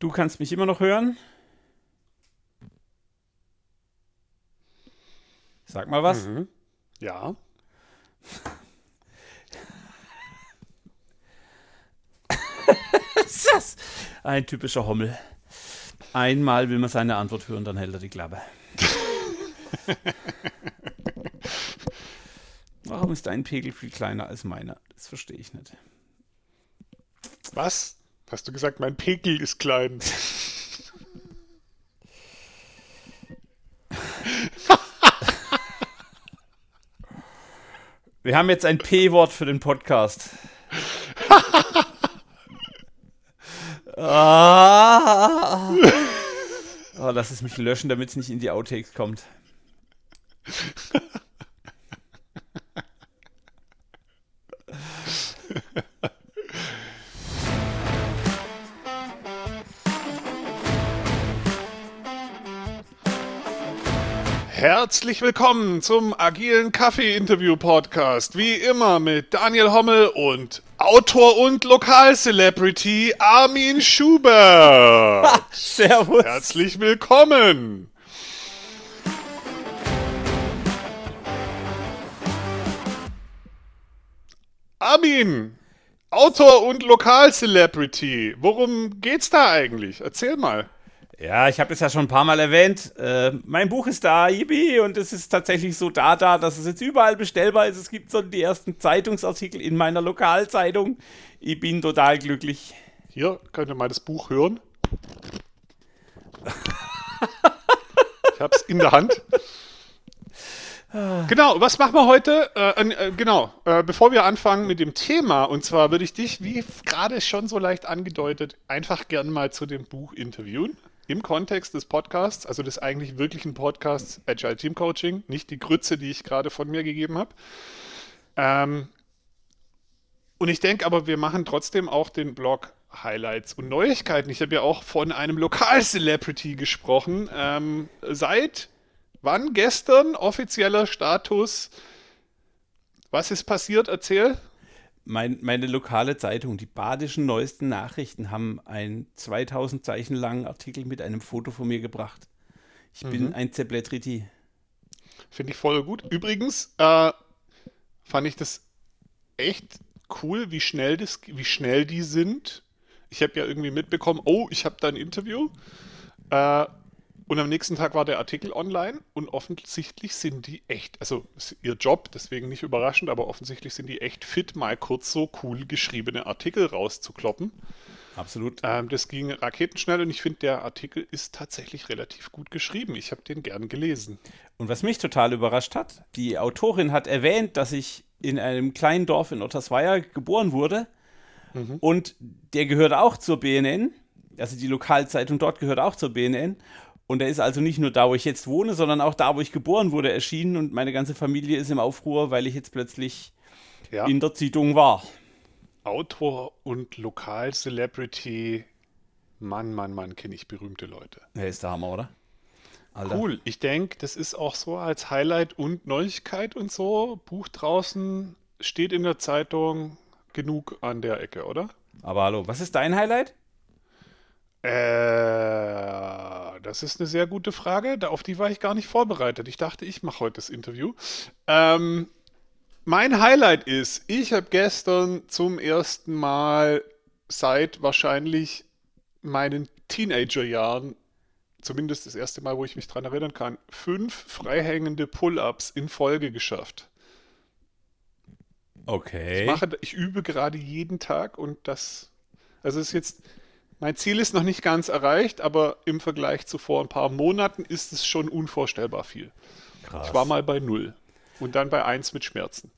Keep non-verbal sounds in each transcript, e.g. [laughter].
Du kannst mich immer noch hören. Sag mal was. Mhm. Ja. [laughs] ist das? Ein typischer Hommel. Einmal will man seine Antwort hören, dann hält er die Klappe. [laughs] Warum ist dein Pegel viel kleiner als meiner? Das verstehe ich nicht. Was? Hast du gesagt, mein Pegel ist klein? [laughs] Wir haben jetzt ein P-Wort für den Podcast. [laughs] ah. Oh, lass es mich löschen, damit es nicht in die Outtakes kommt. Herzlich willkommen zum agilen Kaffee-Interview-Podcast. Wie immer mit Daniel Hommel und Autor und Lokalcelebrity Armin Schubert. Servus. Herzlich willkommen. Armin, Autor und Lokalcelebrity. Worum geht's da eigentlich? Erzähl mal. Ja, ich habe es ja schon ein paar Mal erwähnt. Äh, mein Buch ist da, yippie, und es ist tatsächlich so da, da, dass es jetzt überall bestellbar ist. Es gibt so die ersten Zeitungsartikel in meiner Lokalzeitung. Ich bin total glücklich. Hier, könnt ihr mal das Buch hören. ich habe es in der Hand. Genau, was machen wir heute? Äh, äh, genau, äh, bevor wir anfangen mit dem Thema, und zwar würde ich dich, wie gerade schon so leicht angedeutet, einfach gerne mal zu dem Buch interviewen im Kontext des Podcasts, also des eigentlich wirklichen Podcasts Agile Team Coaching, nicht die Grütze, die ich gerade von mir gegeben habe. Ähm, und ich denke aber, wir machen trotzdem auch den Blog Highlights und Neuigkeiten. Ich habe ja auch von einem Lokal-Celebrity gesprochen. Ähm, seit wann? Gestern offizieller Status. Was ist passiert? Erzähl mein, meine lokale Zeitung, die Badischen Neuesten Nachrichten, haben einen 2000 Zeichen langen Artikel mit einem Foto von mir gebracht. Ich mhm. bin ein Zepletriti. Finde ich voll gut. Übrigens äh, fand ich das echt cool, wie schnell, das, wie schnell die sind. Ich habe ja irgendwie mitbekommen, oh, ich habe da ein Interview. Äh, und am nächsten Tag war der Artikel online und offensichtlich sind die echt, also ihr Job, deswegen nicht überraschend, aber offensichtlich sind die echt fit, mal kurz so cool geschriebene Artikel rauszukloppen. Absolut. Ähm, das ging raketenschnell und ich finde, der Artikel ist tatsächlich relativ gut geschrieben. Ich habe den gern gelesen. Und was mich total überrascht hat, die Autorin hat erwähnt, dass ich in einem kleinen Dorf in Ottersweier geboren wurde mhm. und der gehört auch zur BNN. Also die Lokalzeitung dort gehört auch zur BNN. Und er ist also nicht nur da, wo ich jetzt wohne, sondern auch da, wo ich geboren wurde, erschienen. Und meine ganze Familie ist im Aufruhr, weil ich jetzt plötzlich ja. in der Zeitung war. Autor und Lokal-Celebrity. Mann, Mann, Mann, kenne ich berühmte Leute. Er ist der Hammer, oder? Alter. Cool. Ich denke, das ist auch so als Highlight und Neuigkeit und so. Buch draußen steht in der Zeitung genug an der Ecke, oder? Aber hallo, was ist dein Highlight? Äh, das ist eine sehr gute Frage. Auf die war ich gar nicht vorbereitet. Ich dachte, ich mache heute das Interview. Ähm, mein Highlight ist, ich habe gestern zum ersten Mal seit wahrscheinlich meinen Teenagerjahren, zumindest das erste Mal, wo ich mich daran erinnern kann, fünf freihängende Pull-ups in Folge geschafft. Okay. Ich, mache, ich übe gerade jeden Tag und das, also es ist jetzt mein Ziel ist noch nicht ganz erreicht, aber im Vergleich zu vor ein paar Monaten ist es schon unvorstellbar viel. Krass. Ich war mal bei null und dann bei eins mit Schmerzen.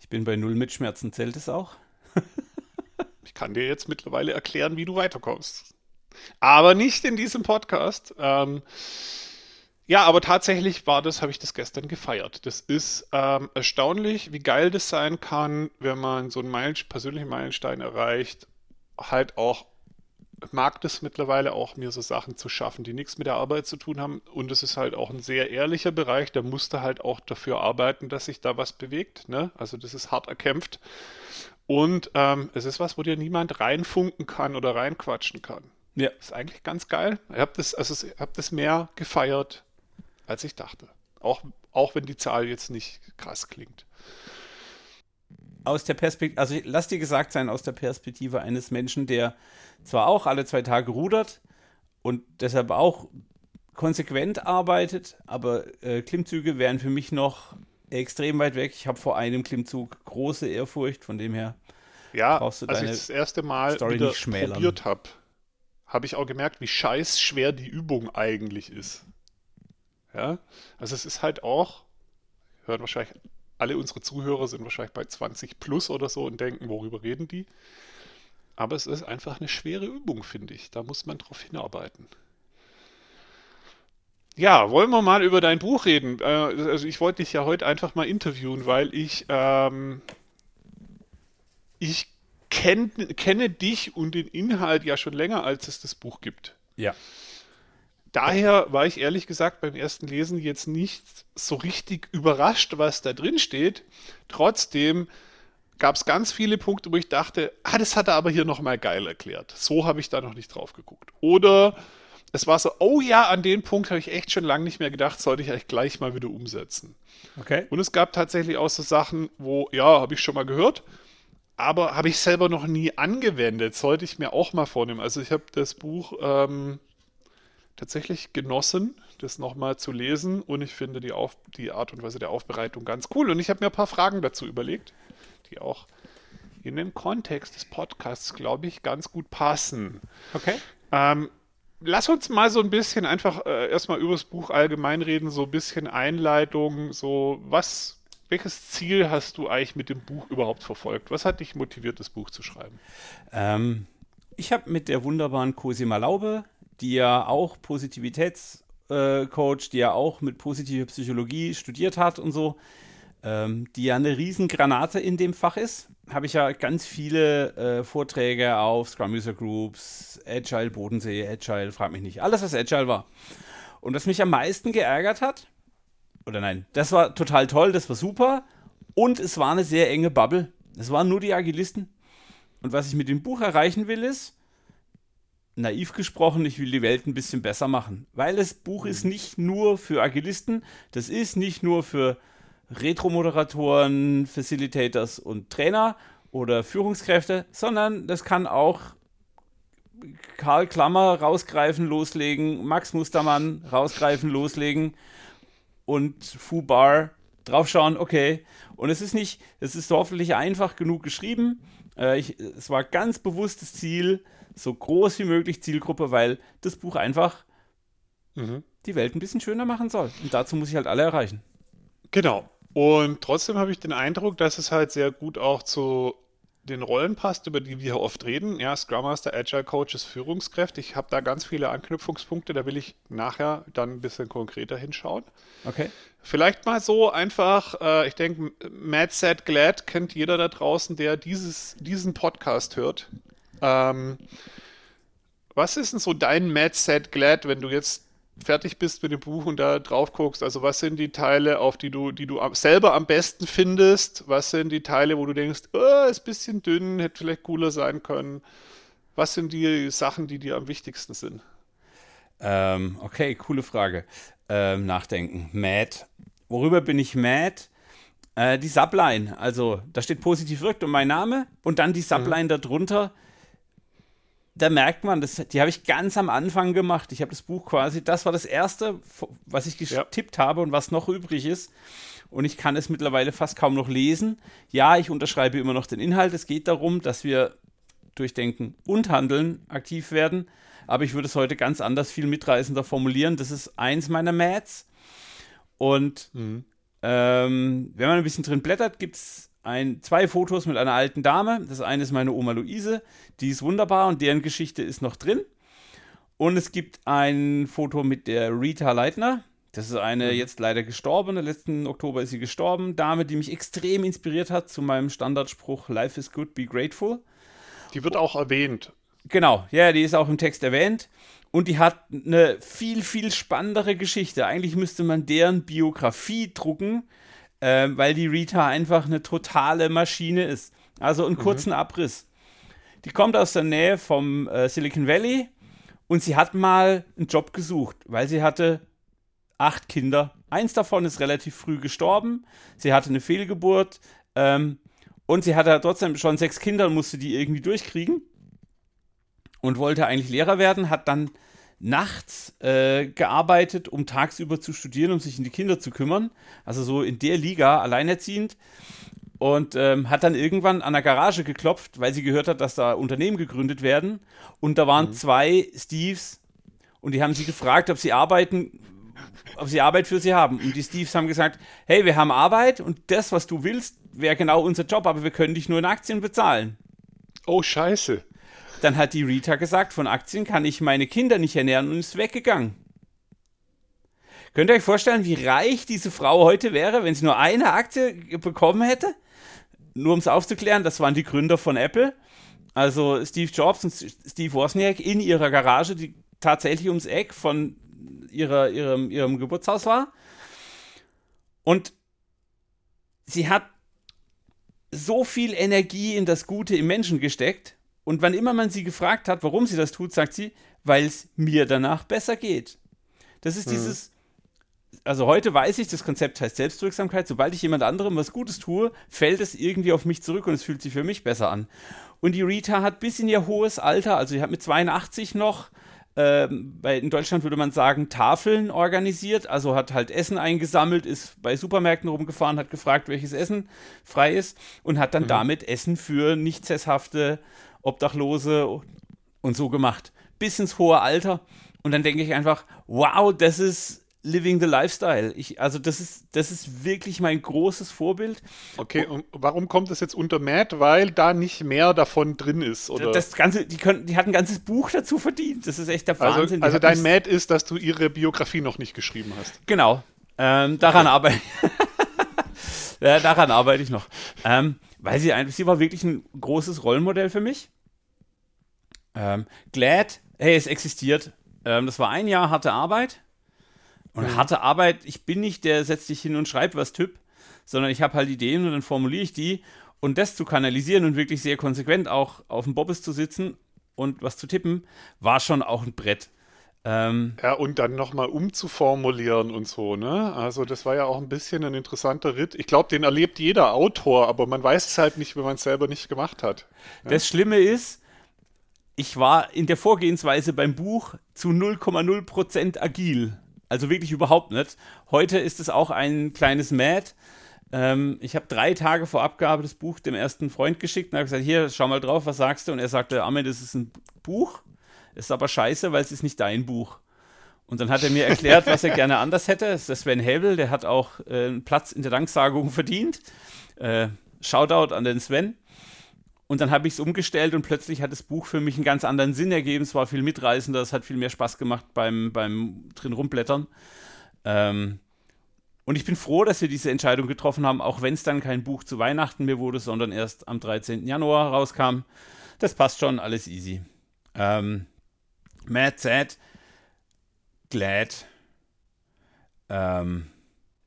Ich bin bei null mit Schmerzen. Zählt es auch? [laughs] ich kann dir jetzt mittlerweile erklären, wie du weiterkommst. Aber nicht in diesem Podcast. Ähm, ja, aber tatsächlich war das, habe ich das gestern gefeiert. Das ist ähm, erstaunlich, wie geil das sein kann, wenn man so einen Meilenstein, persönlichen Meilenstein erreicht, halt auch mag das mittlerweile auch, mir so Sachen zu schaffen, die nichts mit der Arbeit zu tun haben. Und es ist halt auch ein sehr ehrlicher Bereich. Da musst du halt auch dafür arbeiten, dass sich da was bewegt. Ne? Also das ist hart erkämpft. Und ähm, es ist was, wo dir niemand reinfunken kann oder reinquatschen kann. Ja. Ist eigentlich ganz geil. Ich habe das, also hab das mehr gefeiert, als ich dachte. Auch, auch wenn die Zahl jetzt nicht krass klingt. Aus der Perspektive, also lass dir gesagt sein, aus der Perspektive eines Menschen, der zwar auch alle zwei Tage rudert und deshalb auch konsequent arbeitet, aber äh, Klimmzüge wären für mich noch extrem weit weg. Ich habe vor einem Klimmzug große Ehrfurcht, von dem her ja, brauchst du als ich das erste Mal Story wieder probiert habe, habe ich auch gemerkt, wie scheiß schwer die Übung eigentlich ist. Ja, also es ist halt auch, hören wahrscheinlich alle unsere Zuhörer sind wahrscheinlich bei 20 plus oder so und denken, worüber reden die? Aber es ist einfach eine schwere Übung, finde ich. Da muss man drauf hinarbeiten. Ja, wollen wir mal über dein Buch reden? Äh, also ich wollte dich ja heute einfach mal interviewen, weil ich ähm, ich kenn, kenne dich und den Inhalt ja schon länger, als es das Buch gibt. Ja. Daher war ich ehrlich gesagt beim ersten Lesen jetzt nicht so richtig überrascht, was da drin steht. Trotzdem gab es ganz viele Punkte, wo ich dachte, ah, das hat er aber hier nochmal geil erklärt. So habe ich da noch nicht drauf geguckt. Oder es war so, oh ja, an den Punkt habe ich echt schon lange nicht mehr gedacht, sollte ich eigentlich gleich mal wieder umsetzen. Okay. Und es gab tatsächlich auch so Sachen, wo, ja, habe ich schon mal gehört, aber habe ich selber noch nie angewendet. Sollte ich mir auch mal vornehmen. Also ich habe das Buch ähm, tatsächlich genossen, das nochmal zu lesen und ich finde die, Auf die Art und Weise der Aufbereitung ganz cool. Und ich habe mir ein paar Fragen dazu überlegt, die auch in den Kontext des Podcasts, glaube ich, ganz gut passen. Okay. Ähm, lass uns mal so ein bisschen einfach äh, erstmal über das Buch allgemein reden, so ein bisschen Einleitung, so was, welches Ziel hast du eigentlich mit dem Buch überhaupt verfolgt? Was hat dich motiviert, das Buch zu schreiben? Ähm, ich habe mit der wunderbaren Cosima Laube, die ja auch Positivitätscoach, äh, die ja auch mit positiver Psychologie studiert hat und so, ähm, die ja eine Riesengranate in dem Fach ist, habe ich ja ganz viele äh, Vorträge auf Scrum User Groups, Agile Bodensee, Agile, frag mich nicht, alles was Agile war. Und was mich am meisten geärgert hat, oder nein, das war total toll, das war super und es war eine sehr enge Bubble. Es waren nur die Agilisten. Und was ich mit dem Buch erreichen will, ist, naiv gesprochen, ich will die Welt ein bisschen besser machen. Weil das Buch ist mhm. nicht nur für Agilisten, das ist nicht nur für Retro-Moderatoren, Facilitators und Trainer oder Führungskräfte, sondern das kann auch Karl Klammer rausgreifen, loslegen, Max Mustermann rausgreifen, loslegen und Fubar draufschauen, okay. Und es ist nicht, es ist hoffentlich einfach genug geschrieben. Äh, ich, es war ganz bewusstes Ziel, so groß wie möglich Zielgruppe, weil das Buch einfach mhm. die Welt ein bisschen schöner machen soll. Und dazu muss ich halt alle erreichen. Genau. Und trotzdem habe ich den Eindruck, dass es halt sehr gut auch zu den Rollen passt, über die wir oft reden. Ja, Scrum Master, Agile Coaches, Führungskräfte. Ich habe da ganz viele Anknüpfungspunkte, da will ich nachher dann ein bisschen konkreter hinschauen. Okay. Vielleicht mal so einfach, äh, ich denke, Mad Sad Glad kennt jeder da draußen, der dieses, diesen Podcast hört. Ähm, was ist denn so dein Mad Sad Glad, wenn du jetzt fertig bist mit dem Buch und da drauf guckst, also was sind die Teile, auf die du, die du selber am besten findest? Was sind die Teile, wo du denkst, oh, ist ein bisschen dünn, hätte vielleicht cooler sein können? Was sind die Sachen, die dir am wichtigsten sind? Ähm, okay, coole Frage. Ähm, nachdenken. Mad. Worüber bin ich mad? Äh, die Subline. Also, da steht positiv wirkt und mein Name und dann die Subline mhm. darunter da merkt man, das, die habe ich ganz am Anfang gemacht. Ich habe das Buch quasi, das war das erste, was ich getippt ja. habe und was noch übrig ist. Und ich kann es mittlerweile fast kaum noch lesen. Ja, ich unterschreibe immer noch den Inhalt. Es geht darum, dass wir durch Denken und Handeln aktiv werden. Aber ich würde es heute ganz anders, viel mitreißender formulieren. Das ist eins meiner Mats. Und mhm. ähm, wenn man ein bisschen drin blättert, gibt es ein, zwei Fotos mit einer alten Dame. Das eine ist meine Oma Luise, die ist wunderbar und deren Geschichte ist noch drin. Und es gibt ein Foto mit der Rita Leitner. Das ist eine mhm. jetzt leider gestorbene, letzten Oktober ist sie gestorben, Dame, die mich extrem inspiriert hat zu meinem Standardspruch Life is good, be grateful. Die wird auch erwähnt. Genau, ja, die ist auch im Text erwähnt. Und die hat eine viel, viel spannendere Geschichte. Eigentlich müsste man deren Biografie drucken, äh, weil die Rita einfach eine totale Maschine ist. Also einen mhm. kurzen Abriss. Die kommt aus der Nähe vom äh, Silicon Valley Und sie hat mal einen Job gesucht, weil sie hatte acht Kinder. Eins davon ist relativ früh gestorben. Sie hatte eine Fehlgeburt. Ähm, und sie hatte trotzdem schon sechs Kinder und musste die irgendwie durchkriegen. Und wollte eigentlich Lehrer werden, hat dann nachts äh, gearbeitet, um tagsüber zu studieren, um sich um die Kinder zu kümmern. Also so in der Liga, alleinerziehend. Und ähm, hat dann irgendwann an der Garage geklopft, weil sie gehört hat, dass da Unternehmen gegründet werden. Und da waren mhm. zwei Steves und die haben sie gefragt, ob sie arbeiten, ob sie Arbeit für sie haben. Und die Steves haben gesagt, hey, wir haben Arbeit und das, was du willst, wäre genau unser Job, aber wir können dich nur in Aktien bezahlen. Oh, scheiße. Dann hat die Rita gesagt, von Aktien kann ich meine Kinder nicht ernähren und ist weggegangen. Könnt ihr euch vorstellen, wie reich diese Frau heute wäre, wenn sie nur eine Aktie bekommen hätte? Nur um es aufzuklären, das waren die Gründer von Apple. Also Steve Jobs und Steve Wozniak in ihrer Garage, die tatsächlich ums Eck von ihrer, ihrem, ihrem Geburtshaus war. Und sie hat so viel Energie in das Gute im Menschen gesteckt, und wann immer man sie gefragt hat, warum sie das tut, sagt sie, weil es mir danach besser geht. Das ist mhm. dieses, also heute weiß ich, das Konzept heißt Selbstwirksamkeit. Sobald ich jemand anderem was Gutes tue, fällt es irgendwie auf mich zurück und es fühlt sich für mich besser an. Und die Rita hat bis in ihr hohes Alter, also sie hat mit 82 noch, ähm, bei, in Deutschland würde man sagen, Tafeln organisiert, also hat halt Essen eingesammelt, ist bei Supermärkten rumgefahren, hat gefragt, welches Essen frei ist und hat dann mhm. damit Essen für nicht sesshafte Obdachlose und so gemacht. Bis ins hohe Alter. Und dann denke ich einfach, wow, das ist Living the Lifestyle. Ich, also das ist, das ist wirklich mein großes Vorbild. Okay, und warum kommt das jetzt unter Matt? Weil da nicht mehr davon drin ist, oder? Das Ganze, die, können, die hat ein ganzes Buch dazu verdient. Das ist echt der also, Wahnsinn. Also, also dein Matt ist, dass du ihre Biografie noch nicht geschrieben hast. Genau. Ähm, daran okay. arbeite ich. [laughs] ja, daran arbeite ich noch. Ähm, weil sie, sie war wirklich ein großes Rollenmodell für mich. Ähm, Glad, hey, es existiert. Ähm, das war ein Jahr harte Arbeit. Und mhm. harte Arbeit, ich bin nicht der setzt dich hin und schreibt was Typ, sondern ich habe halt Ideen und dann formuliere ich die. Und das zu kanalisieren und wirklich sehr konsequent auch auf dem Bobbes zu sitzen und was zu tippen, war schon auch ein Brett. Ähm, ja, und dann nochmal umzuformulieren und so, ne? Also das war ja auch ein bisschen ein interessanter Ritt. Ich glaube, den erlebt jeder Autor, aber man weiß es halt nicht, wenn man es selber nicht gemacht hat. Ja? Das Schlimme ist, ich war in der Vorgehensweise beim Buch zu 0,0% agil. Also wirklich überhaupt nicht. Heute ist es auch ein kleines Mad. Ähm, ich habe drei Tage vor Abgabe das Buch dem ersten Freund geschickt und habe gesagt, hier, schau mal drauf, was sagst du? Und er sagte, Ahmed, das ist ein Buch, ist aber scheiße, weil es ist nicht dein Buch. Und dann hat er mir erklärt, was er [laughs] gerne anders hätte. Das ist der Sven Hebel, der hat auch äh, einen Platz in der Danksagung verdient. Äh, Shoutout an den Sven. Und dann habe ich es umgestellt und plötzlich hat das Buch für mich einen ganz anderen Sinn ergeben. Es war viel mitreißender, es hat viel mehr Spaß gemacht beim, beim drin rumblättern. Ähm, und ich bin froh, dass wir diese Entscheidung getroffen haben, auch wenn es dann kein Buch zu Weihnachten mehr wurde, sondern erst am 13. Januar rauskam. Das passt schon, alles easy. Ähm, mad, sad, glad. Ähm,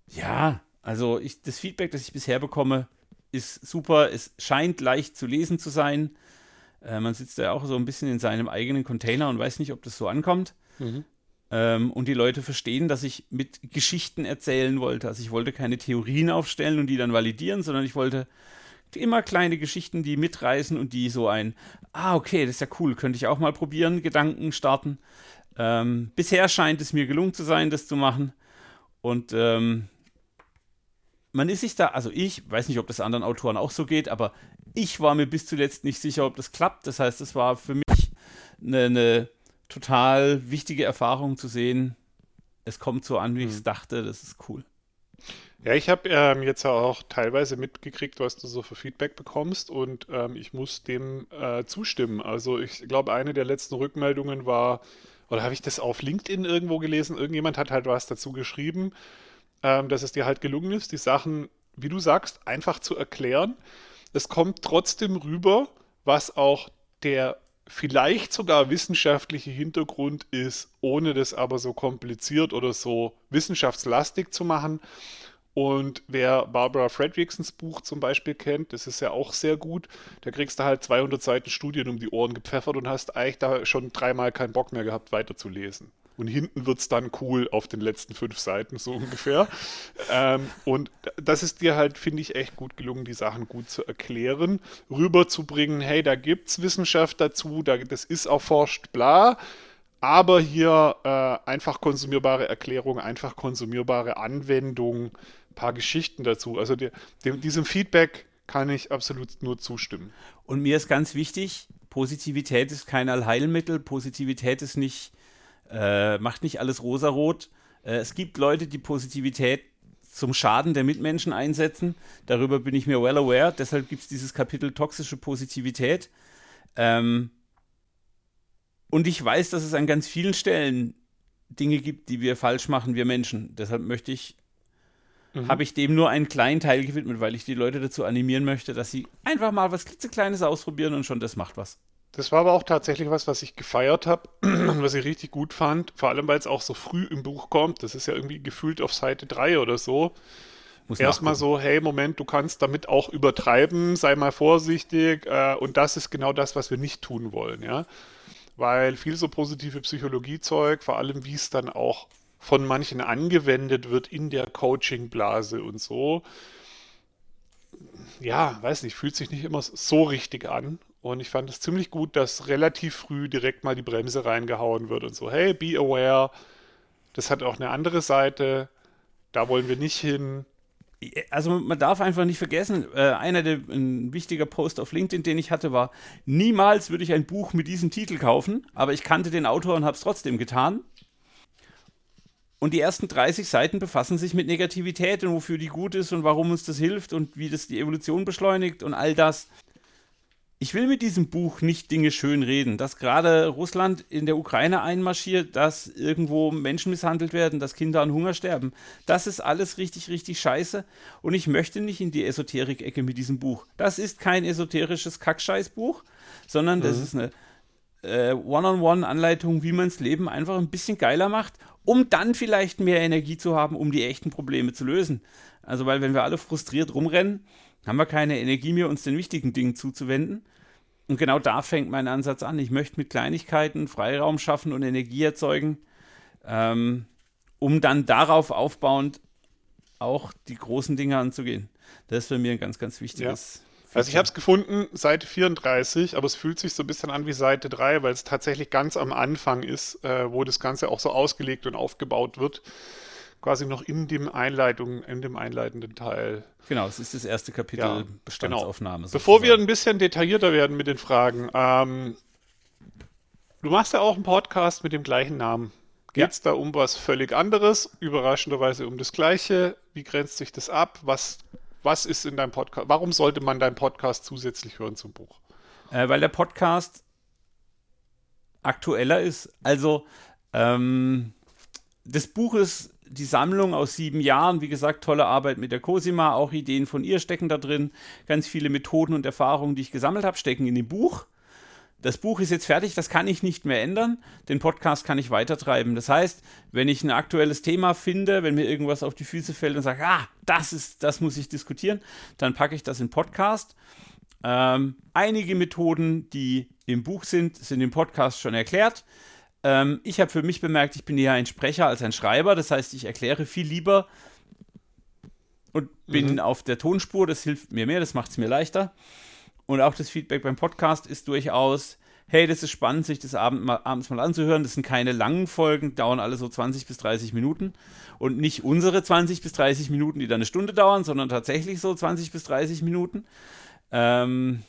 ja, also ich, das Feedback, das ich bisher bekomme, ist super. Es scheint leicht zu lesen zu sein. Äh, man sitzt ja auch so ein bisschen in seinem eigenen Container und weiß nicht, ob das so ankommt. Mhm. Ähm, und die Leute verstehen, dass ich mit Geschichten erzählen wollte. Also ich wollte keine Theorien aufstellen und die dann validieren, sondern ich wollte immer kleine Geschichten, die mitreißen und die so ein, ah, okay, das ist ja cool, könnte ich auch mal probieren, Gedanken starten. Ähm, bisher scheint es mir gelungen zu sein, das zu machen. Und ähm, man ist sich da, also ich weiß nicht, ob das anderen Autoren auch so geht, aber ich war mir bis zuletzt nicht sicher, ob das klappt. Das heißt, es war für mich eine, eine total wichtige Erfahrung zu sehen. Es kommt so an, wie ich es mhm. dachte. Das ist cool. Ja, ich habe ähm, jetzt auch teilweise mitgekriegt, was du so für Feedback bekommst und ähm, ich muss dem äh, zustimmen. Also ich glaube, eine der letzten Rückmeldungen war, oder habe ich das auf LinkedIn irgendwo gelesen? Irgendjemand hat halt was dazu geschrieben ähm, dass es dir halt gelungen ist, die Sachen, wie du sagst, einfach zu erklären. Es kommt trotzdem rüber, was auch der vielleicht sogar wissenschaftliche Hintergrund ist, ohne das aber so kompliziert oder so wissenschaftslastig zu machen. Und wer Barbara Fredricksons Buch zum Beispiel kennt, das ist ja auch sehr gut. Da kriegst du halt 200 Seiten Studien um die Ohren gepfeffert und hast eigentlich da schon dreimal keinen Bock mehr gehabt, weiterzulesen. Und hinten wird es dann cool auf den letzten fünf Seiten, so [laughs] ungefähr. ähm, und das ist dir halt, finde ich, echt gut gelungen, die Sachen gut zu erklären, rüberzubringen, hey, da gibt es Wissenschaft dazu, da, das ist erforscht, bla aber hier äh, einfach konsumierbare Erklärung, einfach konsumierbare Anwendung, paar Geschichten dazu. Also die, dem, diesem Feedback kann ich absolut nur zustimmen. Und mir ist ganz wichtig, Positivität ist kein Allheilmittel, Positivität ist nicht, äh, macht nicht alles rosarot. Äh, es gibt Leute, die Positivität zum Schaden der Mitmenschen einsetzen. Darüber bin ich mir well aware. Deshalb gibt es dieses Kapitel toxische Positivität. Ähm, und ich weiß, dass es an ganz vielen Stellen Dinge gibt, die wir falsch machen, wir Menschen. Deshalb möchte ich, mhm. habe ich dem nur einen kleinen Teil gewidmet, weil ich die Leute dazu animieren möchte, dass sie einfach mal was klitzekleines ausprobieren und schon das macht was. Das war aber auch tatsächlich was, was ich gefeiert habe [clears throat] und was ich richtig gut fand. Vor allem, weil es auch so früh im Buch kommt. Das ist ja irgendwie gefühlt auf Seite 3 oder so. Erstmal so, hey, Moment, du kannst damit auch übertreiben, sei mal vorsichtig. Äh, und das ist genau das, was wir nicht tun wollen, ja weil viel so positive Psychologiezeug, vor allem wie es dann auch von manchen angewendet wird in der Coaching-Blase und so, ja, weiß nicht, fühlt sich nicht immer so richtig an. Und ich fand es ziemlich gut, dass relativ früh direkt mal die Bremse reingehauen wird und so, hey, be aware, das hat auch eine andere Seite, da wollen wir nicht hin. Also man darf einfach nicht vergessen, äh, einer der ein wichtiger Post auf LinkedIn, den ich hatte, war: Niemals würde ich ein Buch mit diesem Titel kaufen, aber ich kannte den Autor und habe es trotzdem getan. Und die ersten 30 Seiten befassen sich mit Negativität und wofür die gut ist und warum uns das hilft und wie das die Evolution beschleunigt und all das ich will mit diesem Buch nicht Dinge schön reden, dass gerade Russland in der Ukraine einmarschiert, dass irgendwo Menschen misshandelt werden, dass Kinder an Hunger sterben. Das ist alles richtig, richtig scheiße. Und ich möchte nicht in die Esoterik-Ecke mit diesem Buch. Das ist kein esoterisches Kackscheißbuch, sondern das mhm. ist eine äh, One-on-One-Anleitung, wie man das Leben einfach ein bisschen geiler macht, um dann vielleicht mehr Energie zu haben, um die echten Probleme zu lösen. Also, weil wenn wir alle frustriert rumrennen, haben wir keine Energie mehr, uns den wichtigen Dingen zuzuwenden. Und genau da fängt mein Ansatz an. Ich möchte mit Kleinigkeiten Freiraum schaffen und Energie erzeugen, ähm, um dann darauf aufbauend auch die großen Dinge anzugehen. Das ist für mich ein ganz, ganz wichtiges. Also ich habe es gefunden, Seite 34, aber es fühlt sich so ein bisschen an wie Seite 3, weil es tatsächlich ganz am Anfang ist, äh, wo das Ganze auch so ausgelegt und aufgebaut wird quasi noch in dem Einleitung, in dem einleitenden Teil. Genau, es ist das erste Kapitel ja, Bestandsaufnahme. Genau. Bevor wir ein bisschen detaillierter werden mit den Fragen, ähm, du machst ja auch einen Podcast mit dem gleichen Namen. Geht es ja. da um was völlig anderes? Überraschenderweise um das Gleiche. Wie grenzt sich das ab? Was, was ist in deinem Podcast? Warum sollte man deinen Podcast zusätzlich hören zum Buch? Äh, weil der Podcast aktueller ist. Also, ähm, das Buch ist die Sammlung aus sieben Jahren, wie gesagt, tolle Arbeit mit der Cosima, auch Ideen von ihr stecken da drin. Ganz viele Methoden und Erfahrungen, die ich gesammelt habe, stecken in dem Buch. Das Buch ist jetzt fertig, das kann ich nicht mehr ändern. Den Podcast kann ich weitertreiben. Das heißt, wenn ich ein aktuelles Thema finde, wenn mir irgendwas auf die Füße fällt und sage, ah, das ist, das muss ich diskutieren, dann packe ich das in Podcast. Ähm, einige Methoden, die im Buch sind, sind im Podcast schon erklärt. Ähm, ich habe für mich bemerkt, ich bin eher ein Sprecher als ein Schreiber. Das heißt, ich erkläre viel lieber und bin mhm. auf der Tonspur. Das hilft mir mehr, das macht es mir leichter. Und auch das Feedback beim Podcast ist durchaus, hey, das ist spannend, sich das Abend mal, abends mal anzuhören. Das sind keine langen Folgen, dauern alle so 20 bis 30 Minuten. Und nicht unsere 20 bis 30 Minuten, die dann eine Stunde dauern, sondern tatsächlich so 20 bis 30 Minuten. Ähm,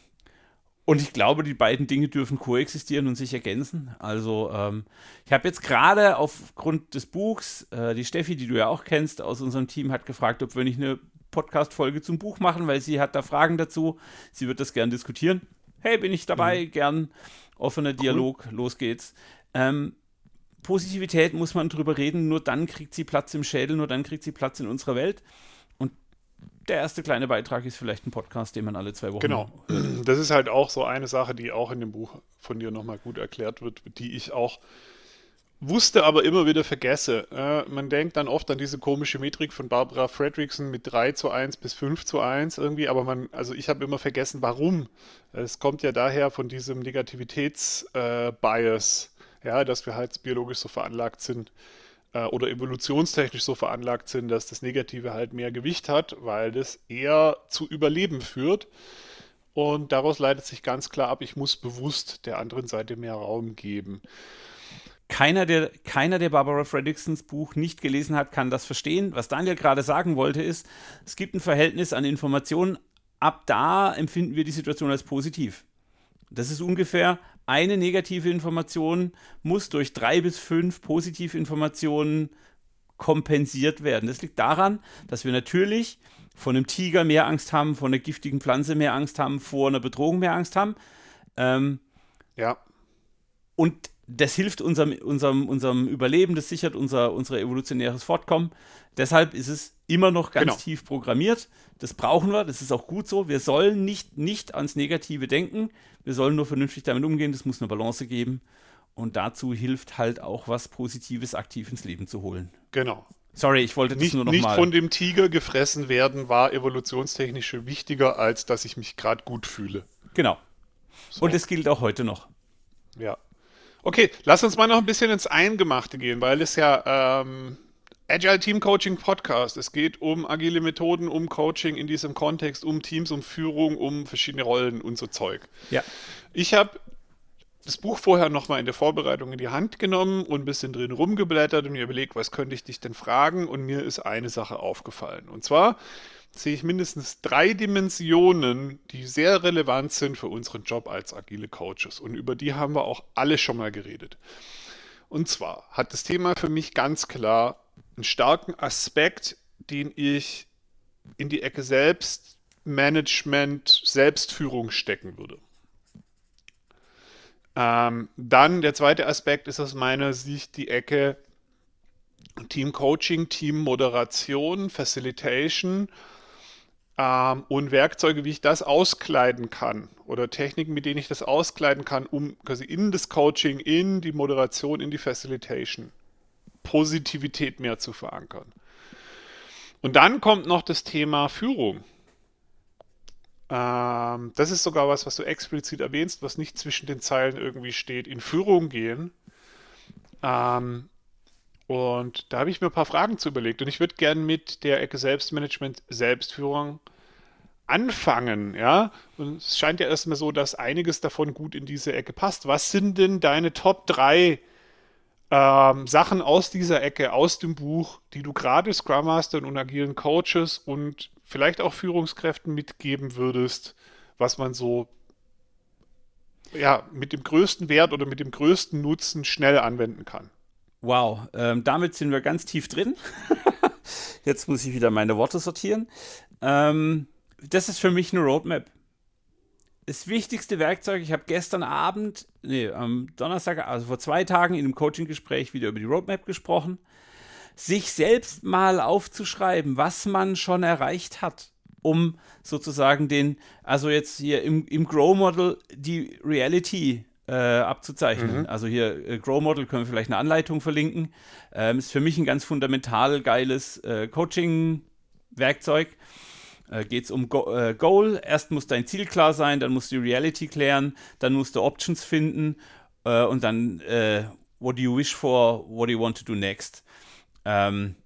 und ich glaube, die beiden Dinge dürfen koexistieren und sich ergänzen. Also ähm, ich habe jetzt gerade aufgrund des Buchs, äh, die Steffi, die du ja auch kennst aus unserem Team, hat gefragt, ob wir nicht eine Podcast-Folge zum Buch machen, weil sie hat da Fragen dazu. Sie wird das gern diskutieren. Hey, bin ich dabei, mhm. gern offener Dialog, cool. los geht's. Ähm, Positivität muss man drüber reden, nur dann kriegt sie Platz im Schädel, nur dann kriegt sie Platz in unserer Welt der erste kleine Beitrag ist vielleicht ein Podcast, den man alle zwei Wochen. Genau. Hört. Das ist halt auch so eine Sache, die auch in dem Buch von dir nochmal gut erklärt wird, die ich auch wusste aber immer wieder vergesse. Äh, man denkt dann oft an diese komische Metrik von Barbara Fredrickson mit 3 zu 1 bis 5 zu 1 irgendwie, aber man, also ich habe immer vergessen, warum. Es kommt ja daher von diesem Negativitätsbias, äh, ja, dass wir halt biologisch so veranlagt sind äh, oder evolutionstechnisch so veranlagt sind, dass das Negative halt mehr Gewicht hat, weil das eher zu Überleben führt. Und daraus leitet sich ganz klar ab, ich muss bewusst der anderen Seite mehr Raum geben keiner, der, keiner, der Barbara Fredricksons Buch nicht gelesen hat, kann das verstehen. Was Daniel gerade sagen wollte, ist, es gibt ein Verhältnis an Informationen. Ab da empfinden wir die Situation als positiv. Das ist ungefähr eine negative Information muss durch drei bis fünf positive Informationen kompensiert werden. Das liegt daran, dass wir natürlich von einem Tiger mehr Angst haben, von einer giftigen Pflanze mehr Angst haben, vor einer Bedrohung mehr Angst haben. Ähm, ja. Und das hilft unserem, unserem, unserem Überleben, das sichert unser, unser evolutionäres Fortkommen. Deshalb ist es immer noch ganz genau. tief programmiert. Das brauchen wir, das ist auch gut so. Wir sollen nicht, nicht ans Negative denken. Wir sollen nur vernünftig damit umgehen. Das muss eine Balance geben. Und dazu hilft halt auch was Positives aktiv ins Leben zu holen. Genau. Sorry, ich wollte das nicht, nur noch nicht mal. Nicht von dem Tiger gefressen werden war evolutionstechnisch wichtiger, als dass ich mich gerade gut fühle. Genau. So. Und es gilt auch heute noch. Ja. Okay, lass uns mal noch ein bisschen ins Eingemachte gehen, weil es ja ähm, Agile Team Coaching Podcast. Es geht um agile Methoden, um Coaching in diesem Kontext, um Teams, um Führung, um verschiedene Rollen und so Zeug. Ja. Ich habe das Buch vorher nochmal in der Vorbereitung in die Hand genommen und ein bisschen drin rumgeblättert und mir überlegt, was könnte ich dich denn fragen? Und mir ist eine Sache aufgefallen. Und zwar sehe ich mindestens drei Dimensionen, die sehr relevant sind für unseren Job als agile Coaches. Und über die haben wir auch alle schon mal geredet. Und zwar hat das Thema für mich ganz klar einen starken Aspekt, den ich in die Ecke Selbstmanagement, Selbstführung stecken würde. Ähm, dann der zweite Aspekt ist aus meiner Sicht die Ecke Team Coaching, Team Moderation, Facilitation ähm, und Werkzeuge, wie ich das auskleiden kann oder Techniken, mit denen ich das auskleiden kann, um quasi in das Coaching, in die Moderation, in die Facilitation Positivität mehr zu verankern. Und dann kommt noch das Thema Führung. Ähm, das ist sogar was, was du explizit erwähnst, was nicht zwischen den Zeilen irgendwie steht. In Führung gehen. Ähm, und da habe ich mir ein paar Fragen zu überlegt. Und ich würde gerne mit der Ecke Selbstmanagement, Selbstführung anfangen, ja. Und es scheint ja erstmal so, dass einiges davon gut in diese Ecke passt. Was sind denn deine Top 3 ähm, Sachen aus dieser Ecke, aus dem Buch, die du gerade Scrum Mastern und agilen Coaches und vielleicht auch Führungskräften mitgeben würdest, was man so ja, mit dem größten Wert oder mit dem größten Nutzen schnell anwenden kann? Wow, ähm, damit sind wir ganz tief drin. [laughs] Jetzt muss ich wieder meine Worte sortieren. Ähm, das ist für mich eine Roadmap. Das wichtigste Werkzeug, ich habe gestern Abend, nee, am Donnerstag, also vor zwei Tagen in einem Coaching-Gespräch wieder über die Roadmap gesprochen, sich selbst mal aufzuschreiben, was man schon erreicht hat, um sozusagen den, also jetzt hier im, im Grow-Model die Reality äh, abzuzeichnen. Mhm. Also hier äh, Grow Model können wir vielleicht eine Anleitung verlinken. Ähm, ist für mich ein ganz fundamental geiles äh, Coaching-Werkzeug. Äh, Geht es um Go äh, Goal. Erst muss dein Ziel klar sein, dann musst du die Reality klären, dann musst du Options finden äh, und dann äh, What do you wish for, what do you want to do next. Ähm,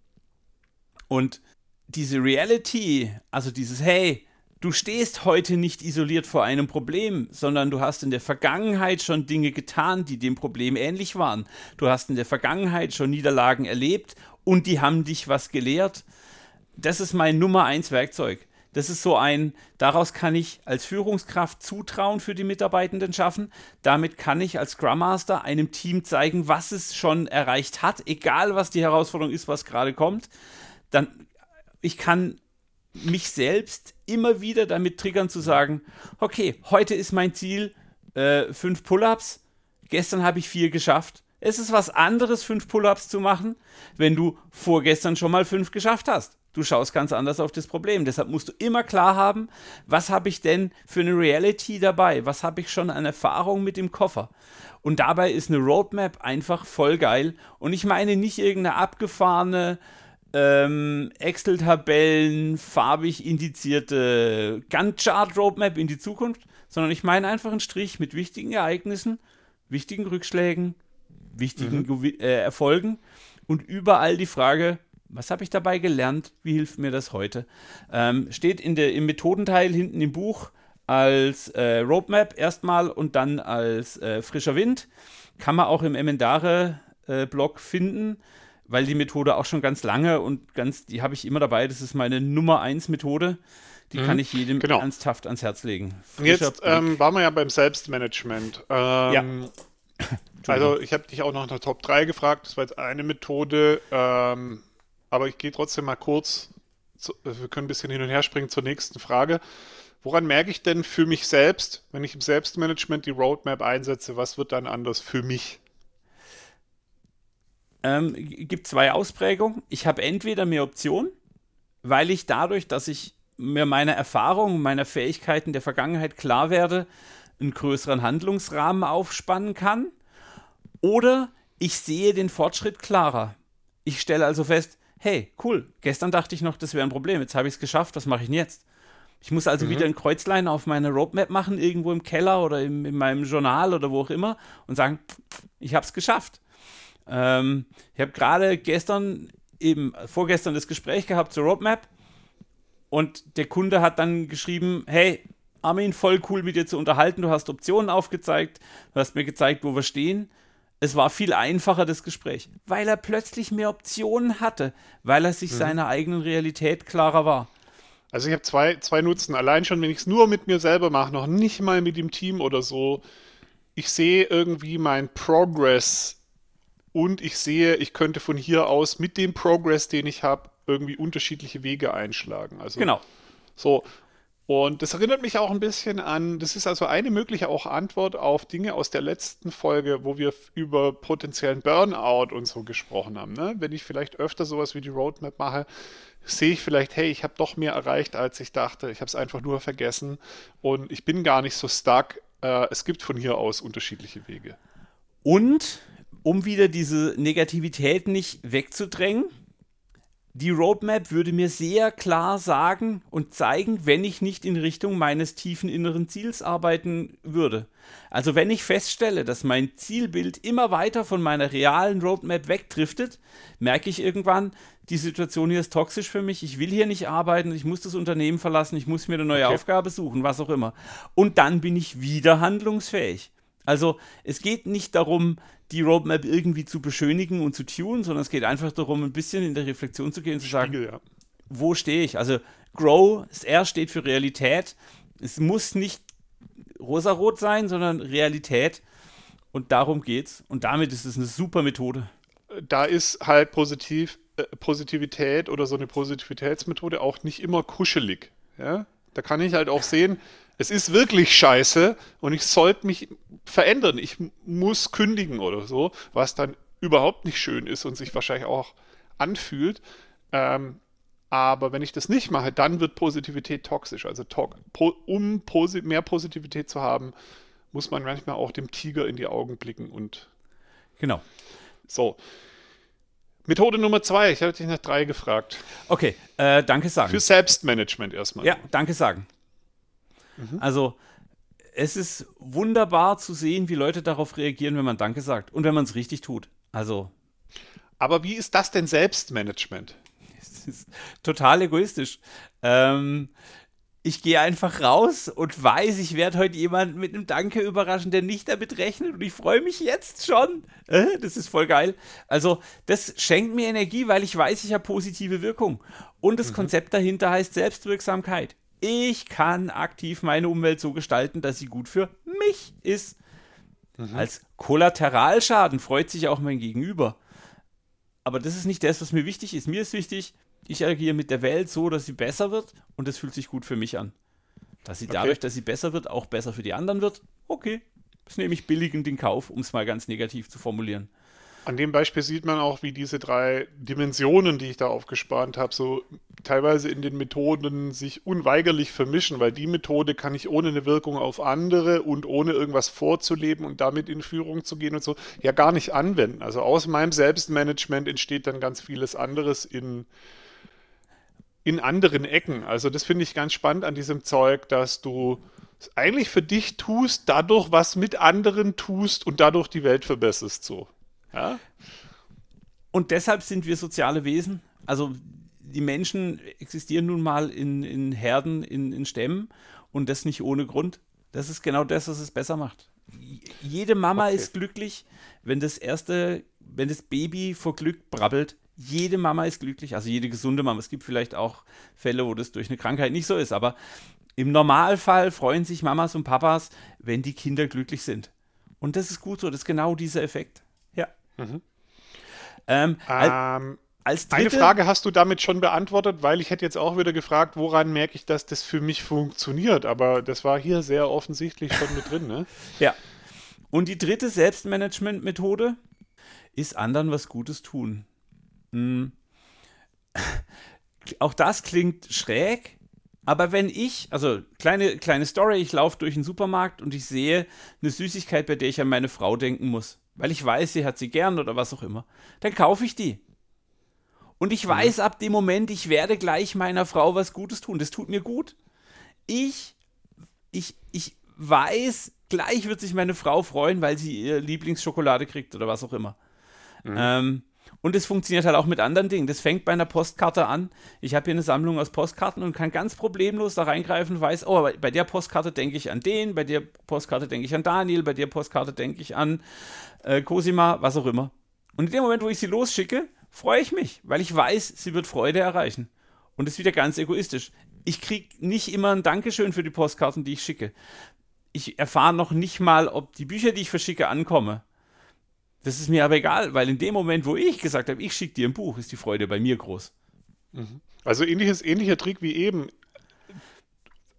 und diese Reality, also dieses Hey, Du stehst heute nicht isoliert vor einem Problem, sondern du hast in der Vergangenheit schon Dinge getan, die dem Problem ähnlich waren. Du hast in der Vergangenheit schon Niederlagen erlebt und die haben dich was gelehrt. Das ist mein Nummer eins Werkzeug. Das ist so ein, daraus kann ich als Führungskraft Zutrauen für die Mitarbeitenden schaffen. Damit kann ich als Scrum Master einem Team zeigen, was es schon erreicht hat, egal was die Herausforderung ist, was gerade kommt. Dann, ich kann mich selbst immer wieder damit triggern zu sagen, okay, heute ist mein Ziel äh, fünf Pull-ups, gestern habe ich vier geschafft. Es ist was anderes, fünf Pull-ups zu machen, wenn du vorgestern schon mal fünf geschafft hast. Du schaust ganz anders auf das Problem. Deshalb musst du immer klar haben, was habe ich denn für eine Reality dabei? Was habe ich schon an Erfahrung mit dem Koffer? Und dabei ist eine Roadmap einfach voll geil. Und ich meine nicht irgendeine abgefahrene ähm, Excel-Tabellen, farbig indizierte Gantt-Chart-Roadmap in die Zukunft, sondern ich meine einfach einen Strich mit wichtigen Ereignissen, wichtigen Rückschlägen, wichtigen mhm. äh, Erfolgen und überall die Frage, was habe ich dabei gelernt? Wie hilft mir das heute? Ähm, steht in der, im Methodenteil hinten im Buch als äh, Roadmap erstmal und dann als äh, frischer Wind. Kann man auch im Emendare-Blog äh, finden, weil die Methode auch schon ganz lange und ganz, die habe ich immer dabei. Das ist meine Nummer 1 Methode. Die mhm. kann ich jedem genau. ernsthaft ans Herz legen. Frischer Jetzt ähm, waren wir ja beim Selbstmanagement. Ähm, ja. [laughs] Also ich habe dich auch noch nach Top 3 gefragt. Das war jetzt eine Methode. Ähm, aber ich gehe trotzdem mal kurz, zu, wir können ein bisschen hin und her springen zur nächsten Frage. Woran merke ich denn für mich selbst, wenn ich im Selbstmanagement die Roadmap einsetze, was wird dann anders für mich? Ähm, gibt zwei Ausprägungen. Ich habe entweder mehr Optionen, weil ich dadurch, dass ich mir meiner Erfahrungen, meiner Fähigkeiten der Vergangenheit klar werde, einen größeren Handlungsrahmen aufspannen kann. Oder ich sehe den Fortschritt klarer. Ich stelle also fest, hey, cool, gestern dachte ich noch, das wäre ein Problem, jetzt habe ich es geschafft, was mache ich denn jetzt? Ich muss also mhm. wieder ein Kreuzlein auf meine Roadmap machen, irgendwo im Keller oder im, in meinem Journal oder wo auch immer und sagen, ich habe es geschafft. Ähm, ich habe gerade gestern, eben vorgestern das Gespräch gehabt zur Roadmap und der Kunde hat dann geschrieben, hey, Armin, voll cool mit dir zu unterhalten, du hast Optionen aufgezeigt, du hast mir gezeigt, wo wir stehen es war viel einfacher, das Gespräch, weil er plötzlich mehr Optionen hatte, weil er sich mhm. seiner eigenen Realität klarer war. Also ich habe zwei, zwei Nutzen. Allein schon, wenn ich es nur mit mir selber mache, noch nicht mal mit dem Team oder so. Ich sehe irgendwie mein Progress und ich sehe, ich könnte von hier aus mit dem Progress, den ich habe, irgendwie unterschiedliche Wege einschlagen. Also genau. So, und das erinnert mich auch ein bisschen an, das ist also eine mögliche auch Antwort auf Dinge aus der letzten Folge, wo wir über potenziellen Burnout und so gesprochen haben. Ne? Wenn ich vielleicht öfter sowas wie die Roadmap mache, sehe ich vielleicht, hey, ich habe doch mehr erreicht, als ich dachte. Ich habe es einfach nur vergessen und ich bin gar nicht so stuck. Äh, es gibt von hier aus unterschiedliche Wege. Und um wieder diese Negativität nicht wegzudrängen, die Roadmap würde mir sehr klar sagen und zeigen, wenn ich nicht in Richtung meines tiefen inneren Ziels arbeiten würde. Also wenn ich feststelle, dass mein Zielbild immer weiter von meiner realen Roadmap wegdriftet, merke ich irgendwann, die Situation hier ist toxisch für mich, ich will hier nicht arbeiten, ich muss das Unternehmen verlassen, ich muss mir eine neue okay. Aufgabe suchen, was auch immer. Und dann bin ich wieder handlungsfähig. Also es geht nicht darum, die Roadmap irgendwie zu beschönigen und zu tunen, sondern es geht einfach darum, ein bisschen in der Reflexion zu gehen und zu sagen, Spiegel, ja. wo stehe ich? Also Grow, das R steht für Realität. Es muss nicht rosarot sein, sondern Realität. Und darum geht's. Und damit ist es eine super Methode. Da ist halt positiv, äh, Positivität oder so eine Positivitätsmethode auch nicht immer kuschelig. Ja? Da kann ich halt auch sehen, es ist wirklich scheiße und ich sollte mich verändern. Ich muss kündigen oder so, was dann überhaupt nicht schön ist und sich wahrscheinlich auch anfühlt. Ähm, aber wenn ich das nicht mache, dann wird Positivität toxisch. Also to um posi mehr Positivität zu haben, muss man manchmal auch dem Tiger in die Augen blicken und. Genau. So. Methode Nummer zwei, ich habe dich nach drei gefragt. Okay, äh, danke sagen. Für Selbstmanagement erstmal. Ja, danke sagen. Mhm. Also es ist wunderbar zu sehen, wie Leute darauf reagieren, wenn man Danke sagt und wenn man es richtig tut. Also. Aber wie ist das denn Selbstmanagement? Es ist total egoistisch. Ähm, ich gehe einfach raus und weiß, ich werde heute jemanden mit einem Danke überraschen, der nicht damit rechnet und ich freue mich jetzt schon. Äh, das ist voll geil. Also, das schenkt mir Energie, weil ich weiß, ich habe positive Wirkung. Und das mhm. Konzept dahinter heißt Selbstwirksamkeit ich kann aktiv meine Umwelt so gestalten, dass sie gut für mich ist. Mhm. Als Kollateralschaden freut sich auch mein Gegenüber. Aber das ist nicht das, was mir wichtig ist. Mir ist wichtig, ich agiere mit der Welt so, dass sie besser wird und das fühlt sich gut für mich an. Dass sie okay. dadurch, dass sie besser wird, auch besser für die anderen wird, okay. Das nehme ich billigend in Kauf, um es mal ganz negativ zu formulieren. An dem Beispiel sieht man auch, wie diese drei Dimensionen, die ich da aufgespart habe, so teilweise in den Methoden sich unweigerlich vermischen, weil die Methode kann ich ohne eine Wirkung auf andere und ohne irgendwas vorzuleben und damit in Führung zu gehen und so ja gar nicht anwenden. Also aus meinem Selbstmanagement entsteht dann ganz vieles anderes in, in anderen Ecken. Also das finde ich ganz spannend an diesem Zeug, dass du eigentlich für dich tust, dadurch was mit anderen tust und dadurch die Welt verbesserst so. Ja? Und deshalb sind wir soziale Wesen. Also die Menschen existieren nun mal in, in Herden, in, in Stämmen und das nicht ohne Grund. Das ist genau das, was es besser macht. Jede Mama okay. ist glücklich, wenn das erste, wenn das Baby vor Glück brabbelt. Jede Mama ist glücklich, also jede gesunde Mama. Es gibt vielleicht auch Fälle, wo das durch eine Krankheit nicht so ist, aber im Normalfall freuen sich Mamas und Papas, wenn die Kinder glücklich sind. Und das ist gut so, das ist genau dieser Effekt. Mhm. Ähm, ähm, als dritte, eine Frage hast du damit schon beantwortet, weil ich hätte jetzt auch wieder gefragt, woran merke ich, dass das für mich funktioniert. Aber das war hier sehr offensichtlich schon mit drin. Ne? [laughs] ja. Und die dritte Selbstmanagement-Methode ist anderen was Gutes tun. Hm. [laughs] Auch das klingt schräg, aber wenn ich, also kleine, kleine Story, ich laufe durch den Supermarkt und ich sehe eine Süßigkeit, bei der ich an meine Frau denken muss weil ich weiß, sie hat sie gern oder was auch immer, dann kaufe ich die. Und ich weiß mhm. ab dem Moment, ich werde gleich meiner Frau was Gutes tun. Das tut mir gut. Ich, ich, ich weiß, gleich wird sich meine Frau freuen, weil sie ihr Lieblingsschokolade kriegt oder was auch immer. Mhm. Ähm, und es funktioniert halt auch mit anderen Dingen. Das fängt bei einer Postkarte an. Ich habe hier eine Sammlung aus Postkarten und kann ganz problemlos da reingreifen und weiß, oh, bei der Postkarte denke ich an den, bei der Postkarte denke ich an Daniel, bei der Postkarte denke ich an äh, Cosima, was auch immer. Und in dem Moment, wo ich sie losschicke, freue ich mich, weil ich weiß, sie wird Freude erreichen. Und das ist wieder ganz egoistisch. Ich kriege nicht immer ein Dankeschön für die Postkarten, die ich schicke. Ich erfahre noch nicht mal, ob die Bücher, die ich verschicke, ankommen. Das ist mir aber egal, weil in dem Moment, wo ich gesagt habe, ich schicke dir ein Buch, ist die Freude bei mir groß. Mhm. Also ähnliches, ähnlicher Trick wie eben.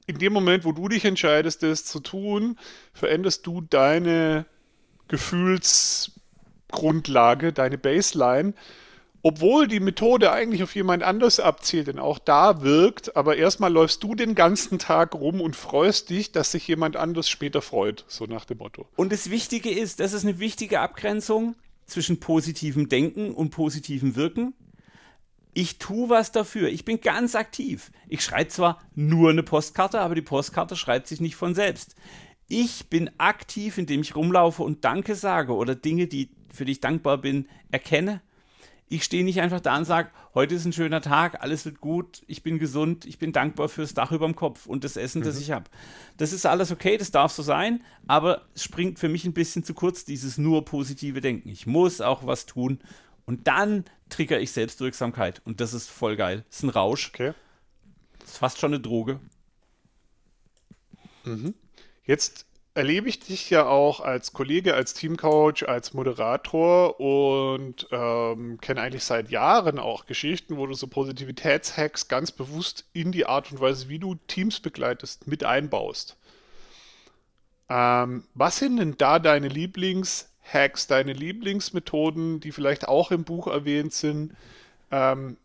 In dem Moment, wo du dich entscheidest, das zu tun, veränderst du deine Gefühlsgrundlage, deine Baseline obwohl die Methode eigentlich auf jemand anders abzielt, denn auch da wirkt, aber erstmal läufst du den ganzen Tag rum und freust dich, dass sich jemand anders später freut, so nach dem Motto. Und das Wichtige ist, das ist eine wichtige Abgrenzung zwischen positivem Denken und positivem Wirken. Ich tue was dafür. Ich bin ganz aktiv. Ich schreibe zwar nur eine Postkarte, aber die Postkarte schreibt sich nicht von selbst. Ich bin aktiv, indem ich rumlaufe und Danke sage oder Dinge, die, für die ich dankbar bin, erkenne ich stehe nicht einfach da und sage, heute ist ein schöner Tag, alles wird gut, ich bin gesund, ich bin dankbar fürs Dach über dem Kopf und das Essen, mhm. das ich habe. Das ist alles okay, das darf so sein, aber es springt für mich ein bisschen zu kurz, dieses nur positive Denken. Ich muss auch was tun und dann trigger ich Selbstwirksamkeit und das ist voll geil. Das ist ein Rausch. Okay. Das ist fast schon eine Droge. Mhm. Jetzt erlebe ich dich ja auch als Kollege, als Teamcoach, als Moderator und ähm, kenne eigentlich seit Jahren auch Geschichten, wo du so Positivitätshacks ganz bewusst in die Art und Weise, wie du Teams begleitest, mit einbaust. Ähm, was sind denn da deine Lieblingshacks, deine Lieblingsmethoden, die vielleicht auch im Buch erwähnt sind, ähm,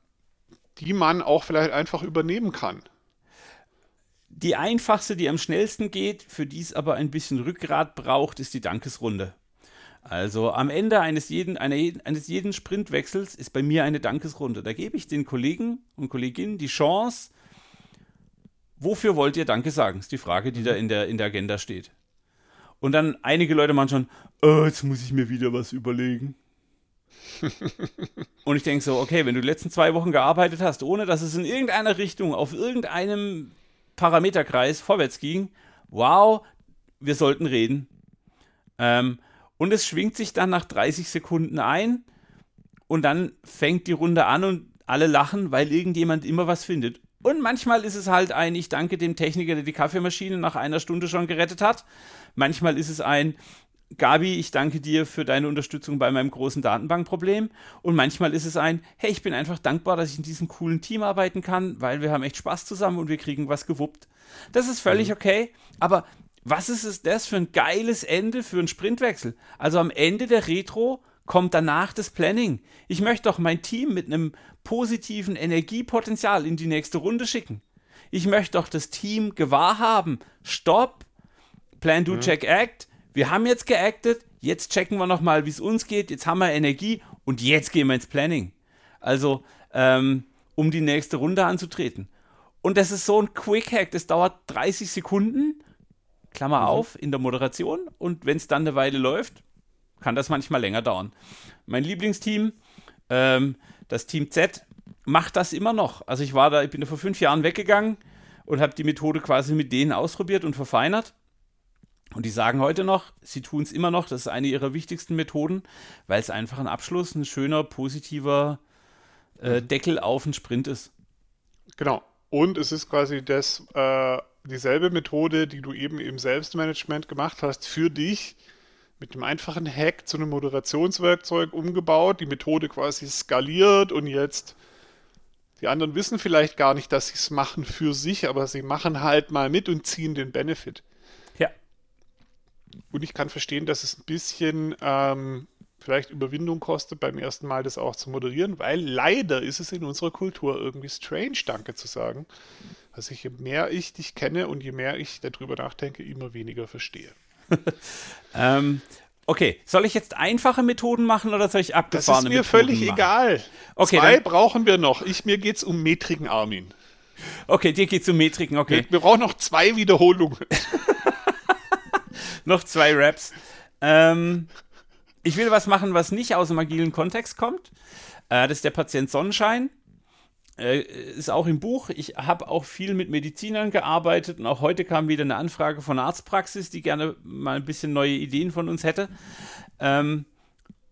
die man auch vielleicht einfach übernehmen kann? Die einfachste, die am schnellsten geht, für die es aber ein bisschen Rückgrat braucht, ist die Dankesrunde. Also am Ende eines jeden, einer, eines jeden Sprintwechsels ist bei mir eine Dankesrunde. Da gebe ich den Kollegen und Kolleginnen die Chance, wofür wollt ihr Danke sagen? Ist die Frage, die da in der, in der Agenda steht. Und dann einige Leute machen schon, oh, jetzt muss ich mir wieder was überlegen. [laughs] und ich denke so, okay, wenn du die letzten zwei Wochen gearbeitet hast, ohne dass es in irgendeiner Richtung auf irgendeinem Parameterkreis vorwärts ging, wow, wir sollten reden. Ähm, und es schwingt sich dann nach 30 Sekunden ein und dann fängt die Runde an und alle lachen, weil irgendjemand immer was findet. Und manchmal ist es halt ein, ich danke dem Techniker, der die Kaffeemaschine nach einer Stunde schon gerettet hat. Manchmal ist es ein, Gabi, ich danke dir für deine Unterstützung bei meinem großen Datenbankproblem. Und manchmal ist es ein, hey, ich bin einfach dankbar, dass ich in diesem coolen Team arbeiten kann, weil wir haben echt Spaß zusammen und wir kriegen was gewuppt. Das ist völlig mhm. okay, aber was ist es das für ein geiles Ende für einen Sprintwechsel? Also am Ende der Retro kommt danach das Planning. Ich möchte doch mein Team mit einem positiven Energiepotenzial in die nächste Runde schicken. Ich möchte doch das Team gewahr haben. Stopp. Plan, do, mhm. check, act. Wir haben jetzt geactet. Jetzt checken wir nochmal, wie es uns geht. Jetzt haben wir Energie und jetzt gehen wir ins Planning. Also, ähm, um die nächste Runde anzutreten. Und das ist so ein Quick Hack. Das dauert 30 Sekunden. Klammer mhm. auf, in der Moderation. Und wenn es dann eine Weile läuft, kann das manchmal länger dauern. Mein Lieblingsteam, ähm, das Team Z, macht das immer noch. Also ich war da, ich bin da vor fünf Jahren weggegangen und habe die Methode quasi mit denen ausprobiert und verfeinert. Und die sagen heute noch, sie tun es immer noch, das ist eine ihrer wichtigsten Methoden, weil es einfach ein Abschluss, ein schöner, positiver äh, mhm. Deckel auf den Sprint ist. Genau. Und es ist quasi das, äh, dieselbe Methode, die du eben im Selbstmanagement gemacht hast, für dich mit einem einfachen Hack zu einem Moderationswerkzeug umgebaut, die Methode quasi skaliert und jetzt die anderen wissen vielleicht gar nicht, dass sie es machen für sich, aber sie machen halt mal mit und ziehen den Benefit. Und ich kann verstehen, dass es ein bisschen ähm, vielleicht Überwindung kostet, beim ersten Mal das auch zu moderieren, weil leider ist es in unserer Kultur irgendwie strange, Danke zu sagen. Also je mehr ich dich kenne und je mehr ich darüber nachdenke, immer weniger verstehe. [laughs] ähm, okay, soll ich jetzt einfache Methoden machen oder soll ich abgefahrene Methoden machen? Das ist mir völlig egal. Okay, Zwei brauchen wir noch. Ich, mir geht es um Metriken, Armin. Okay, dir geht es um Metriken, okay. Wir, wir brauchen noch zwei Wiederholungen. [laughs] noch zwei Raps. Ähm, ich will was machen, was nicht aus dem agilen Kontext kommt. Äh, das ist der Patient Sonnenschein. Äh, ist auch im Buch. Ich habe auch viel mit Medizinern gearbeitet und auch heute kam wieder eine Anfrage von einer Arztpraxis, die gerne mal ein bisschen neue Ideen von uns hätte. Ähm,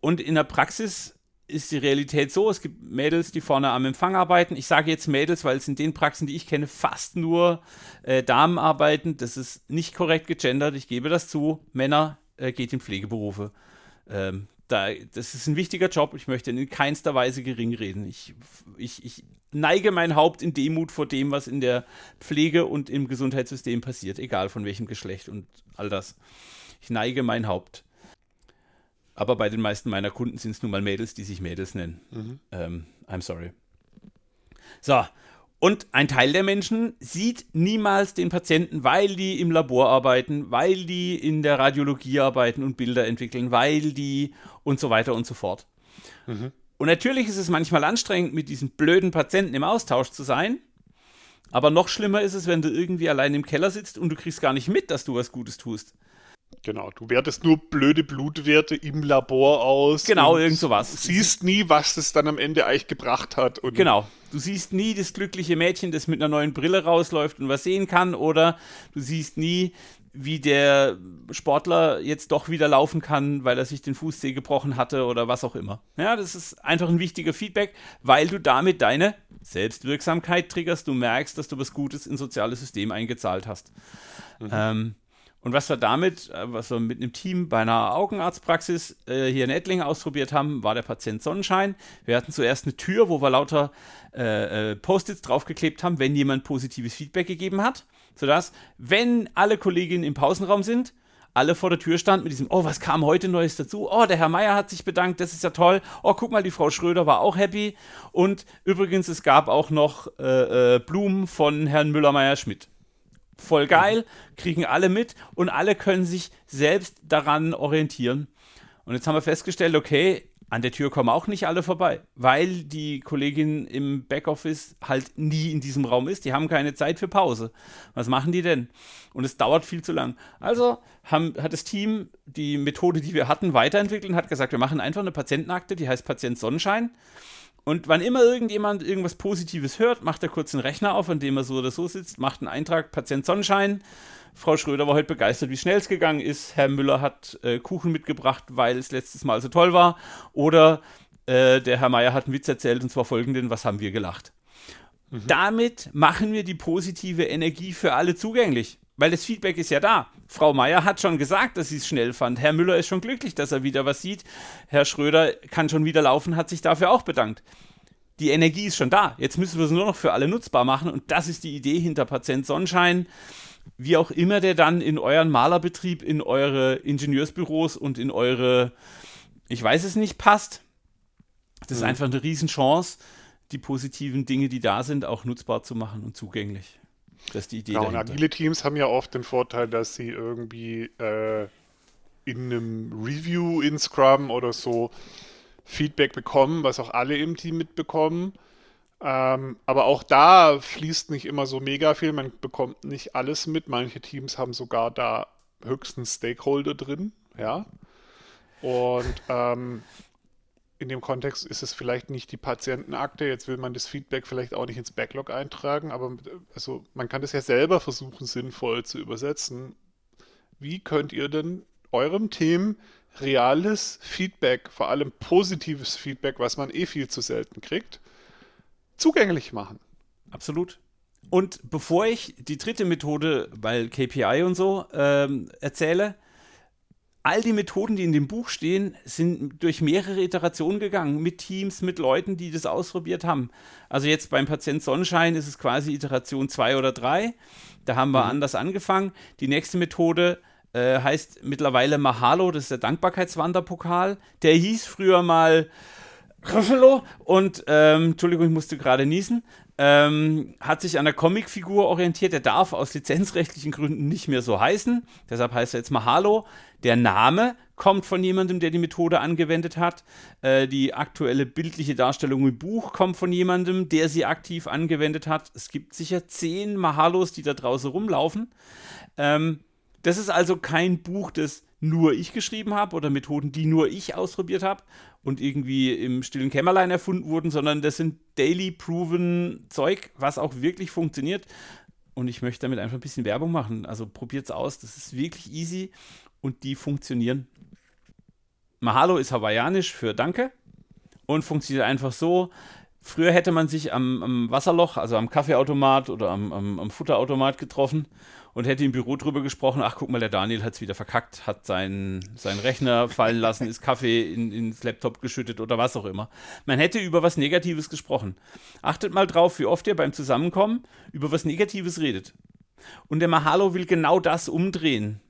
und in der Praxis ist die Realität so, es gibt Mädels, die vorne am Empfang arbeiten. Ich sage jetzt Mädels, weil es in den Praxen, die ich kenne, fast nur äh, Damen arbeiten. Das ist nicht korrekt gegendert, ich gebe das zu. Männer äh, geht in Pflegeberufe. Ähm, da, das ist ein wichtiger Job. Ich möchte in keinster Weise gering reden. Ich, ich, ich neige mein Haupt in Demut vor dem, was in der Pflege und im Gesundheitssystem passiert, egal von welchem Geschlecht und all das. Ich neige mein Haupt. Aber bei den meisten meiner Kunden sind es nun mal Mädels, die sich Mädels nennen. Mhm. Ähm, I'm sorry. So, und ein Teil der Menschen sieht niemals den Patienten, weil die im Labor arbeiten, weil die in der Radiologie arbeiten und Bilder entwickeln, weil die und so weiter und so fort. Mhm. Und natürlich ist es manchmal anstrengend, mit diesen blöden Patienten im Austausch zu sein. Aber noch schlimmer ist es, wenn du irgendwie allein im Keller sitzt und du kriegst gar nicht mit, dass du was Gutes tust. Genau, du wertest nur blöde Blutwerte im Labor aus. Genau, irgend sowas. Siehst nie, was es dann am Ende eigentlich gebracht hat. genau, du siehst nie das glückliche Mädchen, das mit einer neuen Brille rausläuft und was sehen kann, oder du siehst nie wie der Sportler jetzt doch wieder laufen kann, weil er sich den Fußzeh gebrochen hatte oder was auch immer. Ja, das ist einfach ein wichtiger Feedback, weil du damit deine Selbstwirksamkeit triggerst. Du merkst, dass du was Gutes ins soziale System eingezahlt hast. Mhm. Ähm, und was wir damit, äh, was wir mit einem Team bei einer Augenarztpraxis äh, hier in Ettlingen ausprobiert haben, war der Patient Sonnenschein. Wir hatten zuerst eine Tür, wo wir lauter äh, äh, Post-its draufgeklebt haben, wenn jemand positives Feedback gegeben hat sodass, wenn alle Kolleginnen im Pausenraum sind, alle vor der Tür standen mit diesem, oh, was kam heute Neues dazu? Oh, der Herr Meier hat sich bedankt, das ist ja toll. Oh, guck mal, die Frau Schröder war auch happy. Und übrigens, es gab auch noch äh, äh, Blumen von Herrn Müller-Meyer-Schmidt. Voll geil, kriegen alle mit und alle können sich selbst daran orientieren. Und jetzt haben wir festgestellt, okay, an der Tür kommen auch nicht alle vorbei, weil die Kollegin im Backoffice halt nie in diesem Raum ist. Die haben keine Zeit für Pause. Was machen die denn? Und es dauert viel zu lang. Also haben, hat das Team die Methode, die wir hatten, weiterentwickelt und hat gesagt, wir machen einfach eine Patientenakte, die heißt Patient Sonnenschein. Und wann immer irgendjemand irgendwas Positives hört, macht er kurz einen Rechner auf, an dem er so oder so sitzt, macht einen Eintrag Patient Sonnenschein Frau Schröder war heute begeistert, wie schnell es gegangen ist. Herr Müller hat äh, Kuchen mitgebracht, weil es letztes Mal so toll war. Oder äh, der Herr Meier hat einen Witz erzählt und zwar folgenden: Was haben wir gelacht? Mhm. Damit machen wir die positive Energie für alle zugänglich. Weil das Feedback ist ja da. Frau Meier hat schon gesagt, dass sie es schnell fand. Herr Müller ist schon glücklich, dass er wieder was sieht. Herr Schröder kann schon wieder laufen, hat sich dafür auch bedankt. Die Energie ist schon da. Jetzt müssen wir es nur noch für alle nutzbar machen. Und das ist die Idee hinter Patient Sonnenschein wie auch immer der dann in euren Malerbetrieb, in eure Ingenieursbüros und in eure ich weiß es nicht, passt. Das ist Mhm. einfach eine Riesenchance, die positiven Dinge, die da sind, auch nutzbar zu machen und zugänglich. Das ist die Idee Genau, und agile Teams haben ja oft den Vorteil, dass sie irgendwie äh, in einem Review in Scrum oder so Feedback bekommen, was auch alle im Team mitbekommen. Ähm, aber auch da fließt nicht immer so mega viel, man bekommt nicht alles mit. Manche Teams haben sogar da höchstens Stakeholder drin, ja. Und ähm, in dem Kontext ist es vielleicht nicht die Patientenakte, jetzt will man das Feedback vielleicht auch nicht ins Backlog eintragen, aber also man kann das ja selber versuchen, sinnvoll zu übersetzen. Wie könnt ihr denn eurem Team reales Feedback, vor allem positives Feedback, was man eh viel zu selten kriegt, zugänglich machen? Absolut. Und bevor ich die dritte Methode, weil KPI und so, ähm, erzähle, all die Methoden, die in dem Buch stehen, sind durch mehrere Iterationen gegangen, mit Teams, mit Leuten, die das ausprobiert haben. Also jetzt beim Patient Sonnenschein ist es quasi Iteration 2 oder 3. Da haben wir anders angefangen. Die nächste Methode äh, heißt mittlerweile Mahalo, das ist der Dankbarkeitswanderpokal. Der hieß früher mal Griffelo und, ähm, Entschuldigung, ich musste gerade niesen, ähm, hat sich an der Comicfigur orientiert. Der darf aus lizenzrechtlichen Gründen nicht mehr so heißen. Deshalb heißt er jetzt Mahalo. Der Name kommt von jemandem, der die Methode angewendet hat. Äh, die aktuelle bildliche Darstellung im Buch kommt von jemandem, der sie aktiv angewendet hat. Es gibt sicher zehn Mahalos, die da draußen rumlaufen. Ähm, das ist also kein Buch, das nur ich geschrieben habe oder Methoden, die nur ich ausprobiert habe und irgendwie im stillen Kämmerlein erfunden wurden, sondern das sind daily proven Zeug, was auch wirklich funktioniert. Und ich möchte damit einfach ein bisschen Werbung machen. Also probiert's aus. Das ist wirklich easy und die funktionieren. Mahalo ist hawaiianisch für Danke und funktioniert einfach so. Früher hätte man sich am, am Wasserloch, also am Kaffeeautomat oder am, am, am Futterautomat getroffen und hätte im Büro drüber gesprochen, ach guck mal, der Daniel hat es wieder verkackt, hat seinen, seinen Rechner fallen lassen, ist Kaffee in, ins Laptop geschüttet oder was auch immer. Man hätte über was Negatives gesprochen. Achtet mal drauf, wie oft ihr beim Zusammenkommen über was Negatives redet. Und der Mahalo will genau das umdrehen.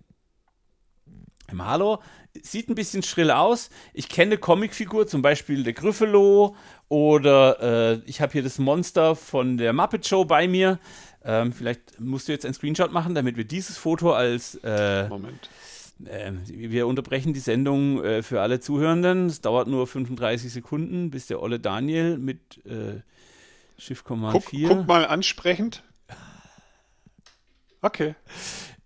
Mahalo sieht ein bisschen schrill aus. Ich kenne Comicfigur, zum Beispiel der Griffelo oder äh, ich habe hier das Monster von der Muppet Show bei mir. Ähm, vielleicht musst du jetzt einen Screenshot machen, damit wir dieses Foto als äh, Moment. äh, wir unterbrechen die Sendung äh, für alle Zuhörenden. Es dauert nur 35 Sekunden, bis der Olle Daniel mit äh, Schiff Command Guck, 4 guck mal ansprechend. Okay.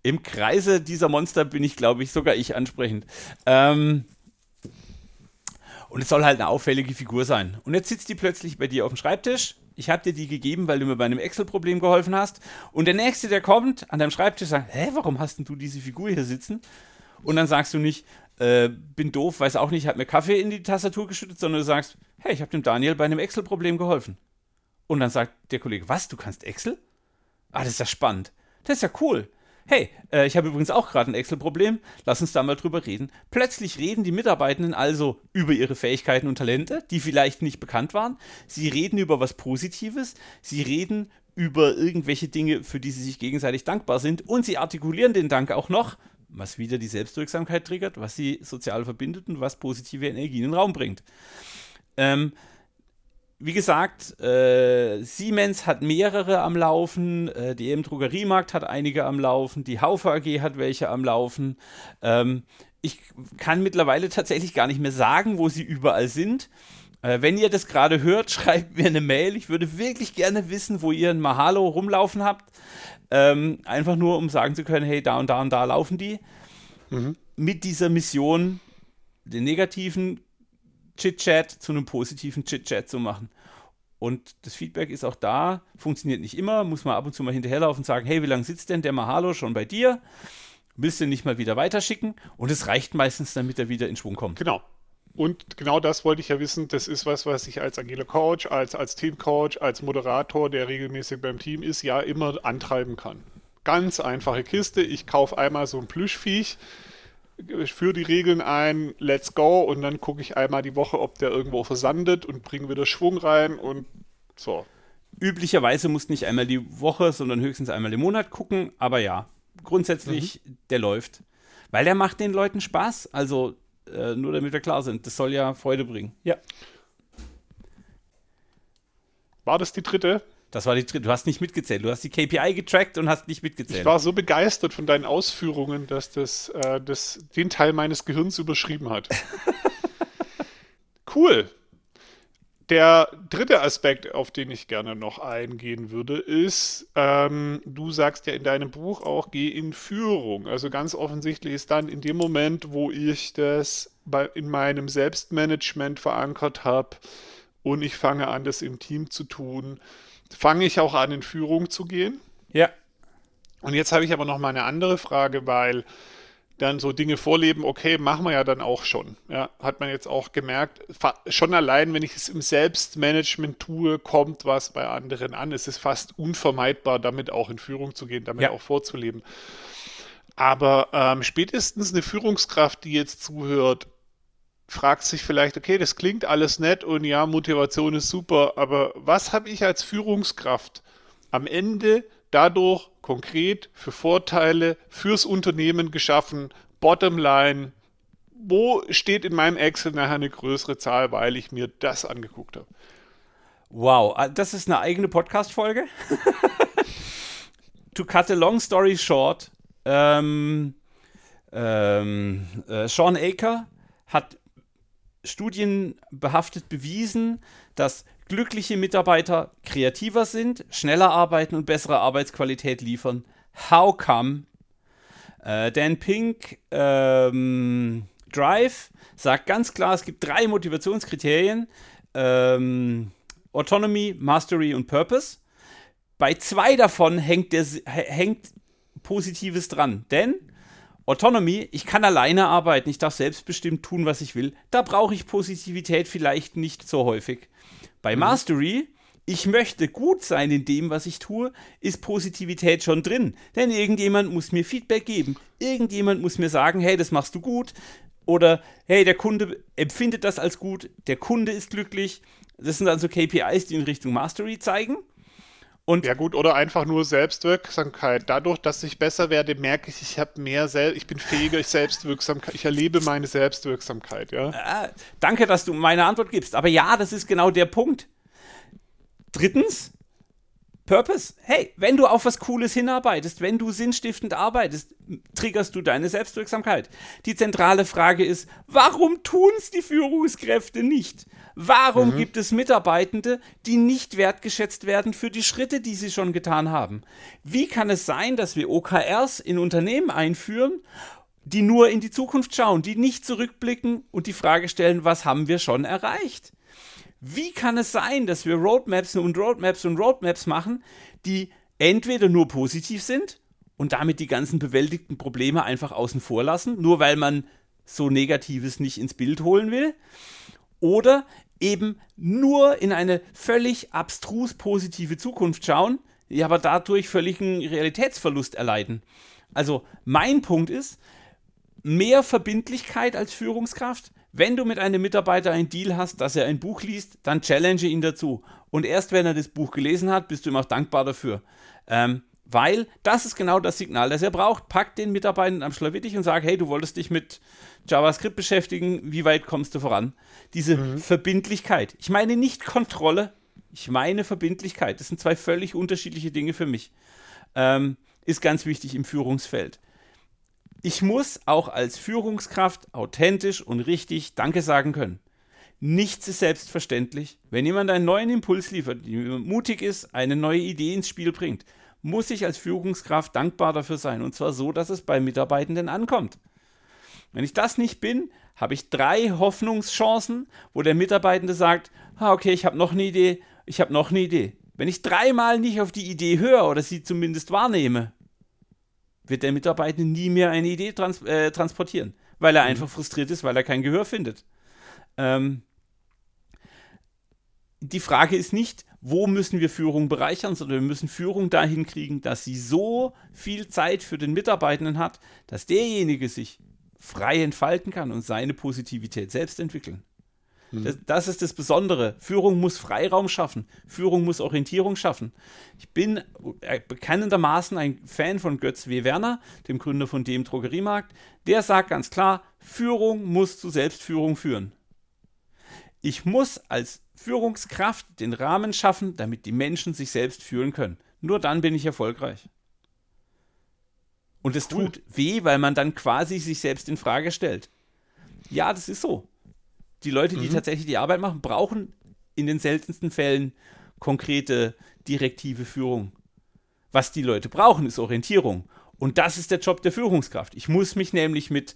Im Kreise dieser Monster bin ich, glaube ich, sogar ich ansprechend. Ähm, und es soll halt eine auffällige Figur sein. Und jetzt sitzt die plötzlich bei dir auf dem Schreibtisch. Ich habe dir die gegeben, weil du mir bei einem Excel-Problem geholfen hast. Und der Nächste, der kommt an deinem Schreibtisch, sagt, hä, warum hast denn du diese Figur hier sitzen? Und dann sagst du nicht, äh, bin doof, weiß auch nicht, hat mir Kaffee in die Tastatur geschüttet, sondern du sagst, hey, ich habe dem Daniel bei einem Excel-Problem geholfen. Und dann sagt der Kollege, was, du kannst Excel? Ah, das ist ja spannend. Das ist ja cool. Hey, äh, ich habe übrigens auch gerade ein Excel-Problem. Lass uns da mal drüber reden. Plötzlich reden die Mitarbeitenden also über ihre Fähigkeiten und Talente, die vielleicht nicht bekannt waren. Sie reden über was Positives. Sie reden über irgendwelche Dinge, für die sie sich gegenseitig dankbar sind. Und sie artikulieren den Dank auch noch, was wieder die Selbstwirksamkeit triggert, was sie sozial verbindet und was positive Energie in den Raum bringt. Ähm, wie gesagt, äh, Siemens hat mehrere am Laufen, äh, die EM Drogeriemarkt hat einige am Laufen, die Haufe AG hat welche am Laufen. Ähm, ich kann mittlerweile tatsächlich gar nicht mehr sagen, wo sie überall sind. Äh, wenn ihr das gerade hört, [laughs] schreibt mir eine Mail. Ich würde wirklich gerne wissen, wo ihr ein Mahalo rumlaufen habt. Ähm, einfach nur, um sagen zu können, hey, da und da und da laufen die. Mit dieser Mission, den negativen Chit-Chat zu einem positiven Chit-Chat zu machen. Und das Feedback ist auch da, funktioniert nicht immer, muss man ab und zu mal hinterherlaufen und sagen, hey, wie lange sitzt denn der Mahalo schon bei dir? Willst du nicht mal wieder weiterschicken? Und es reicht meistens, damit er wieder in Schwung kommt. Genau. Und genau das wollte ich ja wissen. Das ist was, was ich als agiler Coach, als, als Teamcoach, als Moderator, der regelmäßig beim Team ist, ja immer antreiben kann. Ganz einfache Kiste. Ich kaufe einmal so ein Plüschviech, ich führe die Regeln ein, let's go, und dann gucke ich einmal die Woche, ob der irgendwo versandet und bringe wieder Schwung rein und so. Üblicherweise musst nicht einmal die Woche, sondern höchstens einmal im Monat gucken, aber ja, grundsätzlich, der läuft. Weil der macht den Leuten Spaß. Also äh, nur damit wir klar sind. Das soll ja Freude bringen. Ja. War das die dritte? Das war die dritte. Du hast nicht mitgezählt. Du hast die KPI getrackt und hast nicht mitgezählt. Ich war so begeistert von deinen Ausführungen, dass das, äh, das den Teil meines Gehirns überschrieben hat. [laughs] cool. Der dritte Aspekt, auf den ich gerne noch eingehen würde, ist, ähm, du sagst ja in deinem Buch auch, geh in Führung. Also ganz offensichtlich ist dann in dem Moment, wo ich das bei, in meinem Selbstmanagement verankert habe und ich fange an, das im Team zu tun, fange ich auch an, in Führung zu gehen. Ja. Und jetzt habe ich aber noch mal eine andere Frage, weil dann so Dinge vorleben, okay, machen wir ja dann auch schon. Ja, hat man jetzt auch gemerkt, schon allein, wenn ich es im Selbstmanagement tue, kommt was bei anderen an. Es ist fast unvermeidbar, damit auch in Führung zu gehen, damit ja. auch vorzuleben. Aber ähm, spätestens eine Führungskraft, die jetzt zuhört, fragt sich vielleicht, okay, das klingt alles nett und ja, Motivation ist super, aber was habe ich als Führungskraft am Ende dadurch konkret für Vorteile fürs Unternehmen geschaffen. Bottomline, wo steht in meinem Excel nachher eine größere Zahl, weil ich mir das angeguckt habe? Wow, ah, das ist eine eigene Podcast-Folge. [laughs] to cut a long story short, ähm, ähm, äh, Sean Aker hat studienbehaftet bewiesen, dass glückliche Mitarbeiter kreativer sind, schneller arbeiten und bessere Arbeitsqualität liefern. How come? Äh, Dan Pink ähm, Drive sagt ganz klar, es gibt drei Motivationskriterien. Ähm, Autonomy, Mastery und Purpose. Bei zwei davon hängt, der, hängt Positives dran. Denn Autonomy, ich kann alleine arbeiten, ich darf selbstbestimmt tun, was ich will. Da brauche ich Positivität vielleicht nicht so häufig. Bei mhm. Mastery, ich möchte gut sein in dem, was ich tue, ist Positivität schon drin. Denn irgendjemand muss mir Feedback geben. Irgendjemand muss mir sagen, hey, das machst du gut. Oder hey, der Kunde empfindet das als gut, der Kunde ist glücklich. Das sind also KPIs, die in Richtung Mastery zeigen. Und ja gut, oder einfach nur Selbstwirksamkeit. Dadurch, dass ich besser werde, merke ich, ich habe mehr Sel ich bin fähiger, ich Selbstwirksamkeit, ich erlebe meine Selbstwirksamkeit, ja. Äh, danke, dass du meine Antwort gibst. Aber ja, das ist genau der Punkt. Drittens, Purpose. Hey, wenn du auf was Cooles hinarbeitest, wenn du sinnstiftend arbeitest, triggerst du deine Selbstwirksamkeit. Die zentrale Frage ist, warum tun es die Führungskräfte nicht? Warum mhm. gibt es Mitarbeitende, die nicht wertgeschätzt werden für die Schritte, die sie schon getan haben? Wie kann es sein, dass wir OKRs in Unternehmen einführen, die nur in die Zukunft schauen, die nicht zurückblicken und die Frage stellen, was haben wir schon erreicht? Wie kann es sein, dass wir Roadmaps und Roadmaps und Roadmaps machen, die entweder nur positiv sind und damit die ganzen bewältigten Probleme einfach außen vor lassen, nur weil man so Negatives nicht ins Bild holen will, oder eben nur in eine völlig abstrus positive Zukunft schauen, die aber dadurch völligen Realitätsverlust erleiden. Also mein Punkt ist, mehr Verbindlichkeit als Führungskraft. Wenn du mit einem Mitarbeiter einen Deal hast, dass er ein Buch liest, dann challenge ihn dazu. Und erst wenn er das Buch gelesen hat, bist du ihm auch dankbar dafür. Ähm, weil das ist genau das Signal, das er braucht. Pack den Mitarbeitern am Schlawittich und sag, hey, du wolltest dich mit JavaScript beschäftigen, wie weit kommst du voran? Diese mhm. Verbindlichkeit. Ich meine nicht Kontrolle, ich meine Verbindlichkeit. Das sind zwei völlig unterschiedliche Dinge für mich. Ähm, ist ganz wichtig im Führungsfeld. Ich muss auch als Führungskraft authentisch und richtig Danke sagen können. Nichts ist selbstverständlich. Wenn jemand einen neuen Impuls liefert, mutig ist, eine neue Idee ins Spiel bringt, muss ich als Führungskraft dankbar dafür sein. Und zwar so, dass es bei Mitarbeitenden ankommt. Wenn ich das nicht bin, habe ich drei Hoffnungschancen, wo der Mitarbeitende sagt, ah, okay, ich habe noch eine Idee, ich habe noch eine Idee. Wenn ich dreimal nicht auf die Idee höre oder sie zumindest wahrnehme, wird der Mitarbeitende nie mehr eine Idee trans äh, transportieren, weil er mhm. einfach frustriert ist, weil er kein Gehör findet. Ähm, die Frage ist nicht, wo müssen wir Führung bereichern, sondern wir müssen Führung dahin kriegen, dass sie so viel Zeit für den Mitarbeitenden hat, dass derjenige sich frei entfalten kann und seine Positivität selbst entwickeln. Mhm. Das, das, ist das Besondere. Führung muss Freiraum schaffen. Führung muss Orientierung schaffen. Ich bin äh, bekennendermaßen ein Fan von Götz W. Werner, dem Gründer von dem Drogeriemarkt. Der sagt ganz klar, Führung muss zu Selbstführung führen. Ich muss als Führungskraft den Rahmen schaffen, damit die Menschen sich selbst führen können. Nur dann bin ich erfolgreich. Und es cool. tut weh, weil man dann quasi sich selbst in Frage stellt. Ja, das ist so. Die Leute, die mhm. tatsächlich die Arbeit machen, brauchen in den seltensten Fällen konkrete direktive Führung. Was die Leute brauchen, ist Orientierung. Und das ist der Job der Führungskraft. Ich muss mich nämlich mit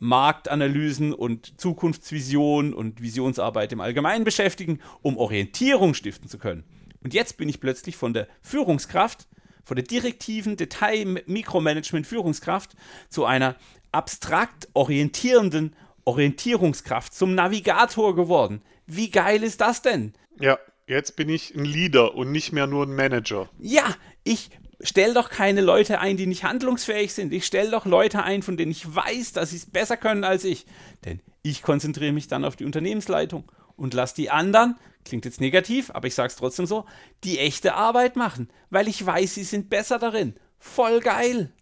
Marktanalysen und Zukunftsvision und Visionsarbeit im Allgemeinen beschäftigen, um Orientierung stiften zu können. Und jetzt bin ich plötzlich von der Führungskraft, von der direktiven Detail-Mikromanagement-Führungskraft zu einer abstrakt orientierenden Orientierungskraft, zum Navigator geworden. Wie geil ist das denn? Ja, jetzt bin ich ein Leader und nicht mehr nur ein Manager. Ja, ich stelle doch keine Leute ein, die nicht handlungsfähig sind. Ich stelle doch Leute ein, von denen ich weiß, dass sie es besser können als ich. Denn ich konzentriere mich dann auf die Unternehmensleitung und lasse die anderen, klingt jetzt negativ, aber ich sage es trotzdem so, die echte Arbeit machen, weil ich weiß, sie sind besser darin. Voll geil.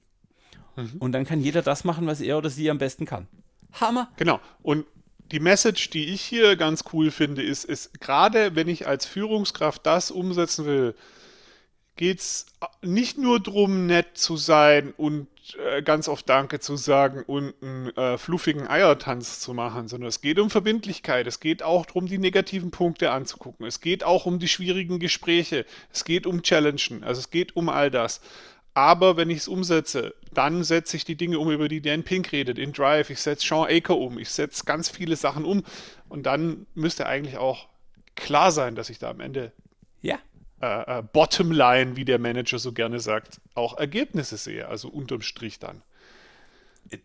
Mhm. Und dann kann jeder das machen, was er oder sie am besten kann. Hammer. Genau. Und die Message, die ich hier ganz cool finde, ist, ist gerade wenn ich als Führungskraft das umsetzen will, geht es nicht nur darum, nett zu sein und äh, ganz oft Danke zu sagen und einen äh, fluffigen Eiertanz zu machen, sondern es geht um Verbindlichkeit. Es geht auch darum, die negativen Punkte anzugucken. Es geht auch um die schwierigen Gespräche. Es geht um Challengen. Also es geht um all das. Aber wenn ich es umsetze, dann setze ich die Dinge um, über die Dan Pink redet, in Drive. Ich setze Sean Aker um. Ich setze ganz viele Sachen um. Und dann müsste eigentlich auch klar sein, dass ich da am Ende ja. äh, äh, Bottomline, wie der Manager so gerne sagt, auch Ergebnisse sehe. Also unterm Strich dann.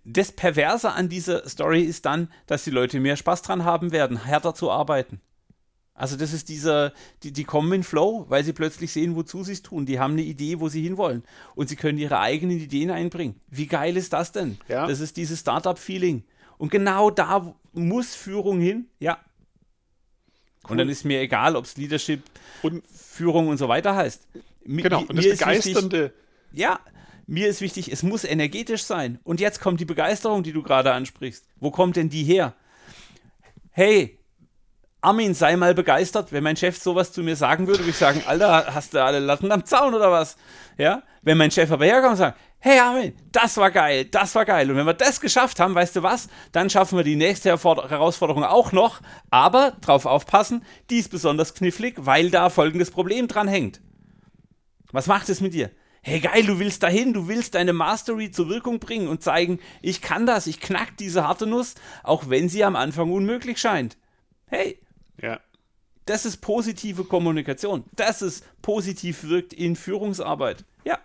Das Perverse an dieser Story ist dann, dass die Leute mehr Spaß dran haben werden, härter zu arbeiten. Also das ist dieser, die, die kommen in Flow, weil sie plötzlich sehen, wozu sie es tun. Die haben eine Idee, wo sie hinwollen. Und sie können ihre eigenen Ideen einbringen. Wie geil ist das denn? Ja. Das ist dieses Startup-Feeling. Und genau da muss Führung hin. Ja. Cool. Und dann ist mir egal, ob es Leadership, und, Führung und so weiter heißt. Genau, und das Begeisternde. Wichtig, ja, mir ist wichtig, es muss energetisch sein. Und jetzt kommt die Begeisterung, die du gerade ansprichst. Wo kommt denn die her? Hey, Armin, sei mal begeistert. Wenn mein Chef sowas zu mir sagen würde, würde ich sagen, Alter, hast du alle Latten am Zaun oder was? Ja? Wenn mein Chef aber herkommt und sagt, hey Armin, das war geil, das war geil. Und wenn wir das geschafft haben, weißt du was, dann schaffen wir die nächste Herausforderung auch noch. Aber drauf aufpassen, die ist besonders knifflig, weil da folgendes Problem dran hängt. Was macht es mit dir? Hey geil, du willst dahin, du willst deine Mastery zur Wirkung bringen und zeigen, ich kann das, ich knack diese harte Nuss, auch wenn sie am Anfang unmöglich scheint. Hey. Das ist positive Kommunikation. Das ist positiv wirkt in Führungsarbeit. Ja.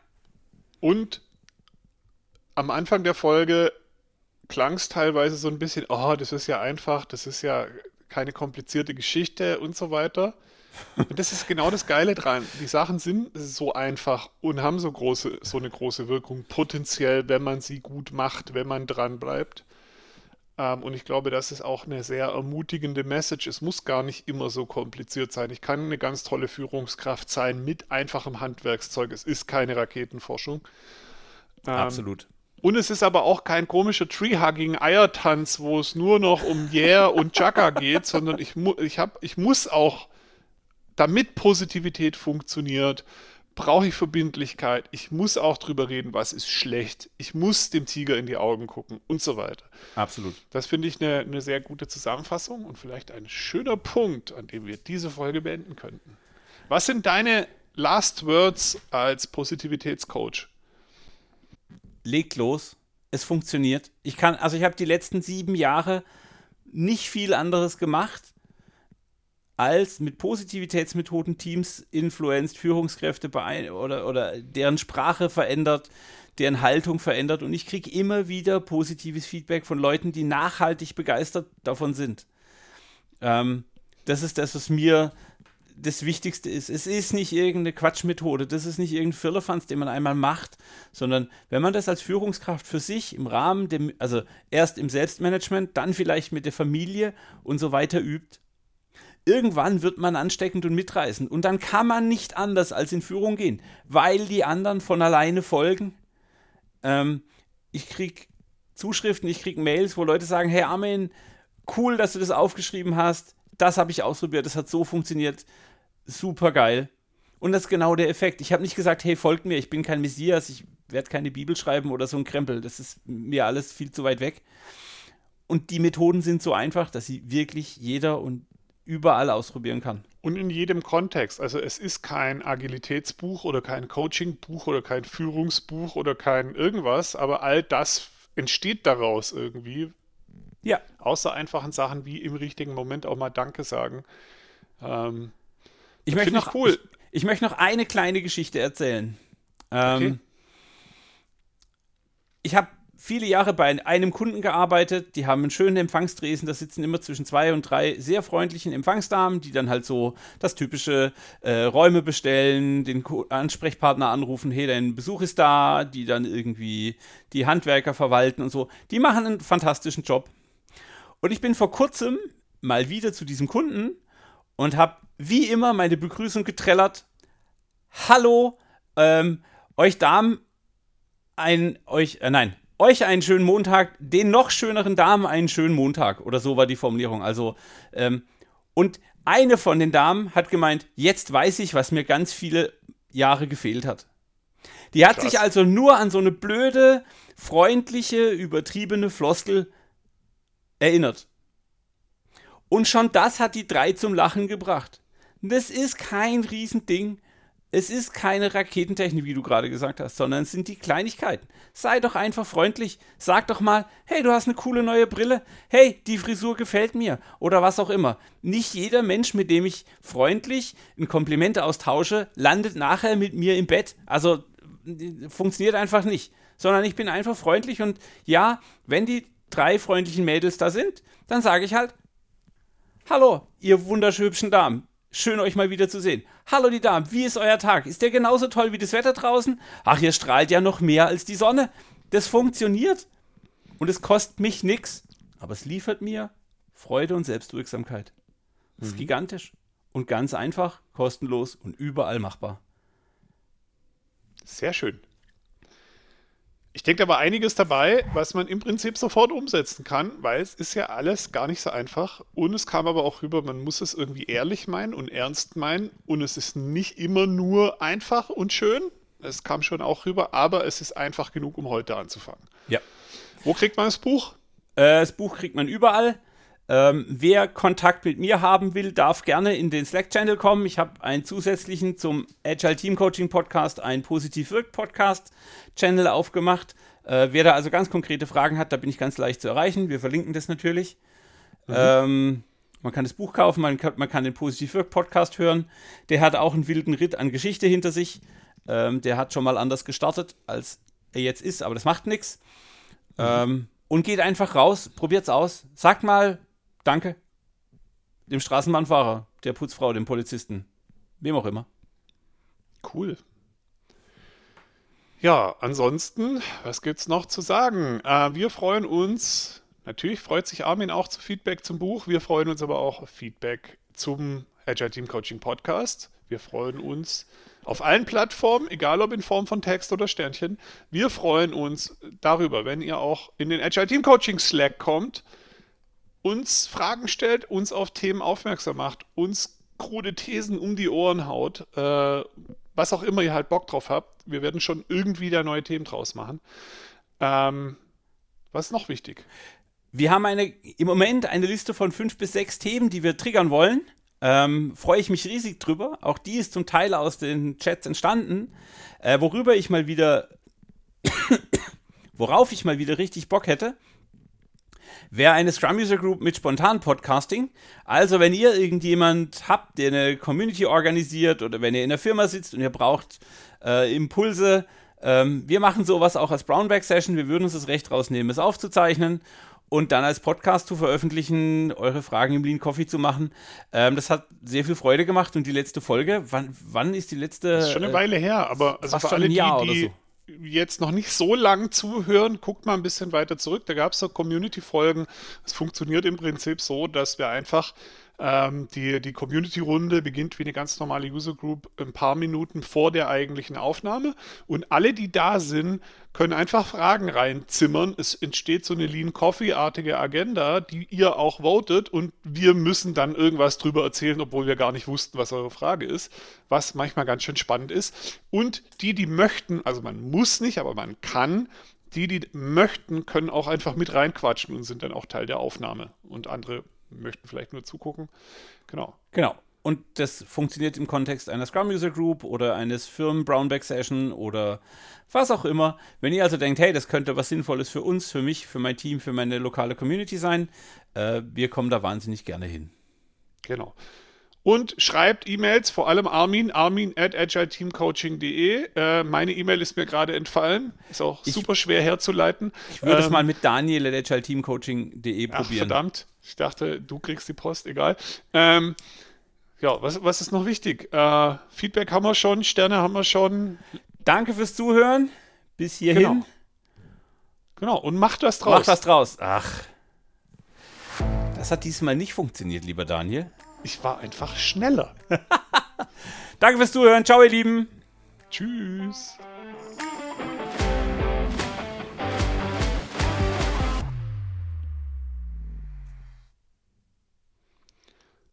Und am Anfang der Folge klang es teilweise so ein bisschen, oh, das ist ja einfach, das ist ja keine komplizierte Geschichte und so weiter. Und das ist genau das Geile dran. Die Sachen sind so einfach und haben so große, so eine große Wirkung, potenziell, wenn man sie gut macht, wenn man dran bleibt. Ähm, und ich glaube, das ist auch eine sehr ermutigende Message. Es muss gar nicht immer so kompliziert sein. Ich kann eine ganz tolle Führungskraft sein mit einfachem Handwerkszeug. Es ist keine Raketenforschung. Ähm, Absolut. Und es ist aber auch kein komischer Tree-Hugging-Eiertanz, wo es nur noch um Yeah und Chaka [laughs] geht, sondern ich, mu ich, hab, ich muss auch, damit Positivität funktioniert, brauche ich Verbindlichkeit. Ich muss auch drüber reden, was ist schlecht. Ich muss dem Tiger in die Augen gucken und so weiter. Absolut. Das finde ich eine, eine sehr gute Zusammenfassung und vielleicht ein schöner Punkt, an dem wir diese Folge beenden könnten. Was sind deine Last Words als Positivitätscoach? Legt los. Es funktioniert. Ich kann, also ich habe die letzten sieben Jahre nicht viel anderes gemacht als mit Positivitätsmethoden Teams influenzt, Führungskräfte oder, oder deren Sprache verändert, deren Haltung verändert und ich kriege immer wieder positives Feedback von Leuten, die nachhaltig begeistert davon sind. Ähm, das ist das, was mir das Wichtigste ist. Es ist nicht irgendeine Quatschmethode, das ist nicht irgendein Firlefanz, den man einmal macht, sondern wenn man das als Führungskraft für sich im Rahmen dem, also erst im Selbstmanagement, dann vielleicht mit der Familie und so weiter übt, irgendwann wird man ansteckend und mitreißend. Und dann kann man nicht anders als in Führung gehen, weil die anderen von alleine folgen. Ähm, ich krieg Zuschriften, ich krieg Mails, wo Leute sagen, hey Armin, cool, dass du das aufgeschrieben hast. Das habe ich ausprobiert, das hat so funktioniert. Super geil. Und das ist genau der Effekt. Ich habe nicht gesagt, hey, folgt mir, ich bin kein Messias, ich werde keine Bibel schreiben oder so ein Krempel. Das ist mir alles viel zu weit weg. Und die Methoden sind so einfach, dass sie wirklich jeder und überall ausprobieren kann. Und in jedem Kontext. Also es ist kein Agilitätsbuch oder kein Coachingbuch oder kein Führungsbuch oder kein irgendwas, aber all das entsteht daraus irgendwie. Ja. Außer einfachen Sachen wie im richtigen Moment auch mal Danke sagen. Ähm, ich möchte noch, cool. Ich, ich, möchte noch eine kleine Geschichte erzählen. Ähm, okay. Ich habe viele Jahre bei einem Kunden gearbeitet, die haben einen schönen Empfangstresen, da sitzen immer zwischen zwei und drei sehr freundlichen Empfangsdamen, die dann halt so das typische äh, Räume bestellen, den Ansprechpartner anrufen, hey, dein Besuch ist da, die dann irgendwie die Handwerker verwalten und so. Die machen einen fantastischen Job. Und ich bin vor kurzem mal wieder zu diesem Kunden und habe wie immer meine Begrüßung getrellert. Hallo, ähm, euch Damen, ein, euch, äh, nein, euch einen schönen Montag, den noch schöneren Damen einen schönen Montag. Oder so war die Formulierung. Also, ähm, und eine von den Damen hat gemeint, jetzt weiß ich, was mir ganz viele Jahre gefehlt hat. Die hat Krass. sich also nur an so eine blöde, freundliche, übertriebene Floskel erinnert. Und schon das hat die drei zum Lachen gebracht. Das ist kein Riesending. Es ist keine Raketentechnik, wie du gerade gesagt hast, sondern es sind die Kleinigkeiten. Sei doch einfach freundlich. Sag doch mal, hey, du hast eine coole neue Brille. Hey, die Frisur gefällt mir. Oder was auch immer. Nicht jeder Mensch, mit dem ich freundlich ein Kompliment austausche, landet nachher mit mir im Bett. Also funktioniert einfach nicht. Sondern ich bin einfach freundlich und ja, wenn die drei freundlichen Mädels da sind, dann sage ich halt, hallo, ihr wunderschönen Damen Schön euch mal wieder zu sehen. Hallo die Damen, wie ist euer Tag? Ist der genauso toll wie das Wetter draußen? Ach, ihr strahlt ja noch mehr als die Sonne. Das funktioniert. Und es kostet mich nichts. Aber es liefert mir Freude und Selbstwirksamkeit. Das mhm. ist gigantisch. Und ganz einfach, kostenlos und überall machbar. Sehr schön. Ich denke aber einiges dabei, was man im Prinzip sofort umsetzen kann, weil es ist ja alles gar nicht so einfach. Und es kam aber auch rüber, man muss es irgendwie ehrlich meinen und ernst meinen. Und es ist nicht immer nur einfach und schön. Es kam schon auch rüber, aber es ist einfach genug, um heute anzufangen. Ja. Wo kriegt man das Buch? Äh, das Buch kriegt man überall. Ähm, wer Kontakt mit mir haben will, darf gerne in den Slack-Channel kommen. Ich habe einen zusätzlichen zum Agile Team Coaching Podcast, einen Positiv Wirkt Podcast Channel aufgemacht. Äh, wer da also ganz konkrete Fragen hat, da bin ich ganz leicht zu erreichen. Wir verlinken das natürlich. Mhm. Ähm, man kann das Buch kaufen, man kann, man kann den Positiv Wirkt Podcast hören. Der hat auch einen wilden Ritt an Geschichte hinter sich. Ähm, der hat schon mal anders gestartet, als er jetzt ist, aber das macht nichts. Mhm. Ähm, und geht einfach raus, probiert's aus. Sagt mal, Danke. Dem Straßenbahnfahrer, der Putzfrau, dem Polizisten, wem auch immer. Cool. Ja, ansonsten, was gibt's noch zu sagen? Äh, wir freuen uns, natürlich freut sich Armin auch zu Feedback zum Buch. Wir freuen uns aber auch auf Feedback zum Agile Team Coaching Podcast. Wir freuen uns auf allen Plattformen, egal ob in Form von Text oder Sternchen. Wir freuen uns darüber, wenn ihr auch in den Agile Team Coaching Slack kommt uns Fragen stellt, uns auf Themen aufmerksam macht, uns krude Thesen um die Ohren haut, äh, was auch immer ihr halt Bock drauf habt. Wir werden schon irgendwie da neue Themen draus machen. Ähm, was ist noch wichtig? Wir haben eine, im Moment eine Liste von fünf bis sechs Themen, die wir triggern wollen. Ähm, Freue ich mich riesig drüber. Auch die ist zum Teil aus den Chats entstanden. Äh, worüber ich mal wieder, [coughs] worauf ich mal wieder richtig Bock hätte, wäre eine Scrum User Group mit spontan Podcasting. Also, wenn ihr irgendjemand habt, der eine Community organisiert oder wenn ihr in der Firma sitzt und ihr braucht äh, Impulse, ähm, wir machen sowas auch als Brownback Session. Wir würden uns das Recht rausnehmen, es aufzuzeichnen und dann als Podcast zu veröffentlichen, eure Fragen im Lean Coffee zu machen. Ähm, das hat sehr viel Freude gemacht und die letzte Folge, wann, wann ist die letzte? Das ist schon eine Weile her, aber also für alle, die, die, so jetzt noch nicht so lang zuhören, guckt mal ein bisschen weiter zurück. Da gab es so Community-Folgen. Es funktioniert im Prinzip so, dass wir einfach Ähm, die die Community-Runde beginnt wie eine ganz normale User Group ein paar Minuten vor der eigentlichen Aufnahme. Und alle, die da sind, können einfach Fragen reinzimmern. Es entsteht so eine Lean Coffee-artige Agenda, die ihr auch votet und wir müssen dann irgendwas drüber erzählen, obwohl wir gar nicht wussten, was eure Frage ist, was manchmal ganz schön spannend ist. Und die, die möchten, also man muss nicht, aber man kann, die, die möchten, können auch einfach mit reinquatschen und sind dann auch Teil der Aufnahme. Und andere möchten vielleicht nur zugucken. Genau. Genau. Und das funktioniert im Kontext einer Scrum User Group oder eines Firmen Brownback Session oder was auch immer. Wenn ihr also denkt, hey, das könnte was Sinnvolles für uns, für mich, für mein Team, für meine lokale Community sein, äh, wir kommen da wahnsinnig gerne hin. Genau. Und schreibt E-Mails, vor allem Armin, armin at agileteamcoaching.de. Äh, meine E-Mail ist mir gerade entfallen. Ist auch ich, super schwer herzuleiten. Ich würde es ähm, mal mit daniel at agileteamcoaching.de probieren. Ach, verdammt. Ich dachte, du kriegst die Post, egal. Ähm, ja, was, was ist noch wichtig? Äh, Feedback haben wir schon, Sterne haben wir schon. Danke fürs Zuhören. Bis hierhin. Genau. genau. Und macht was draus. Macht was draus. Ach. Das hat diesmal nicht funktioniert, lieber Daniel. Ich war einfach schneller. [laughs] Danke fürs Zuhören. Ciao, ihr Lieben. Tschüss.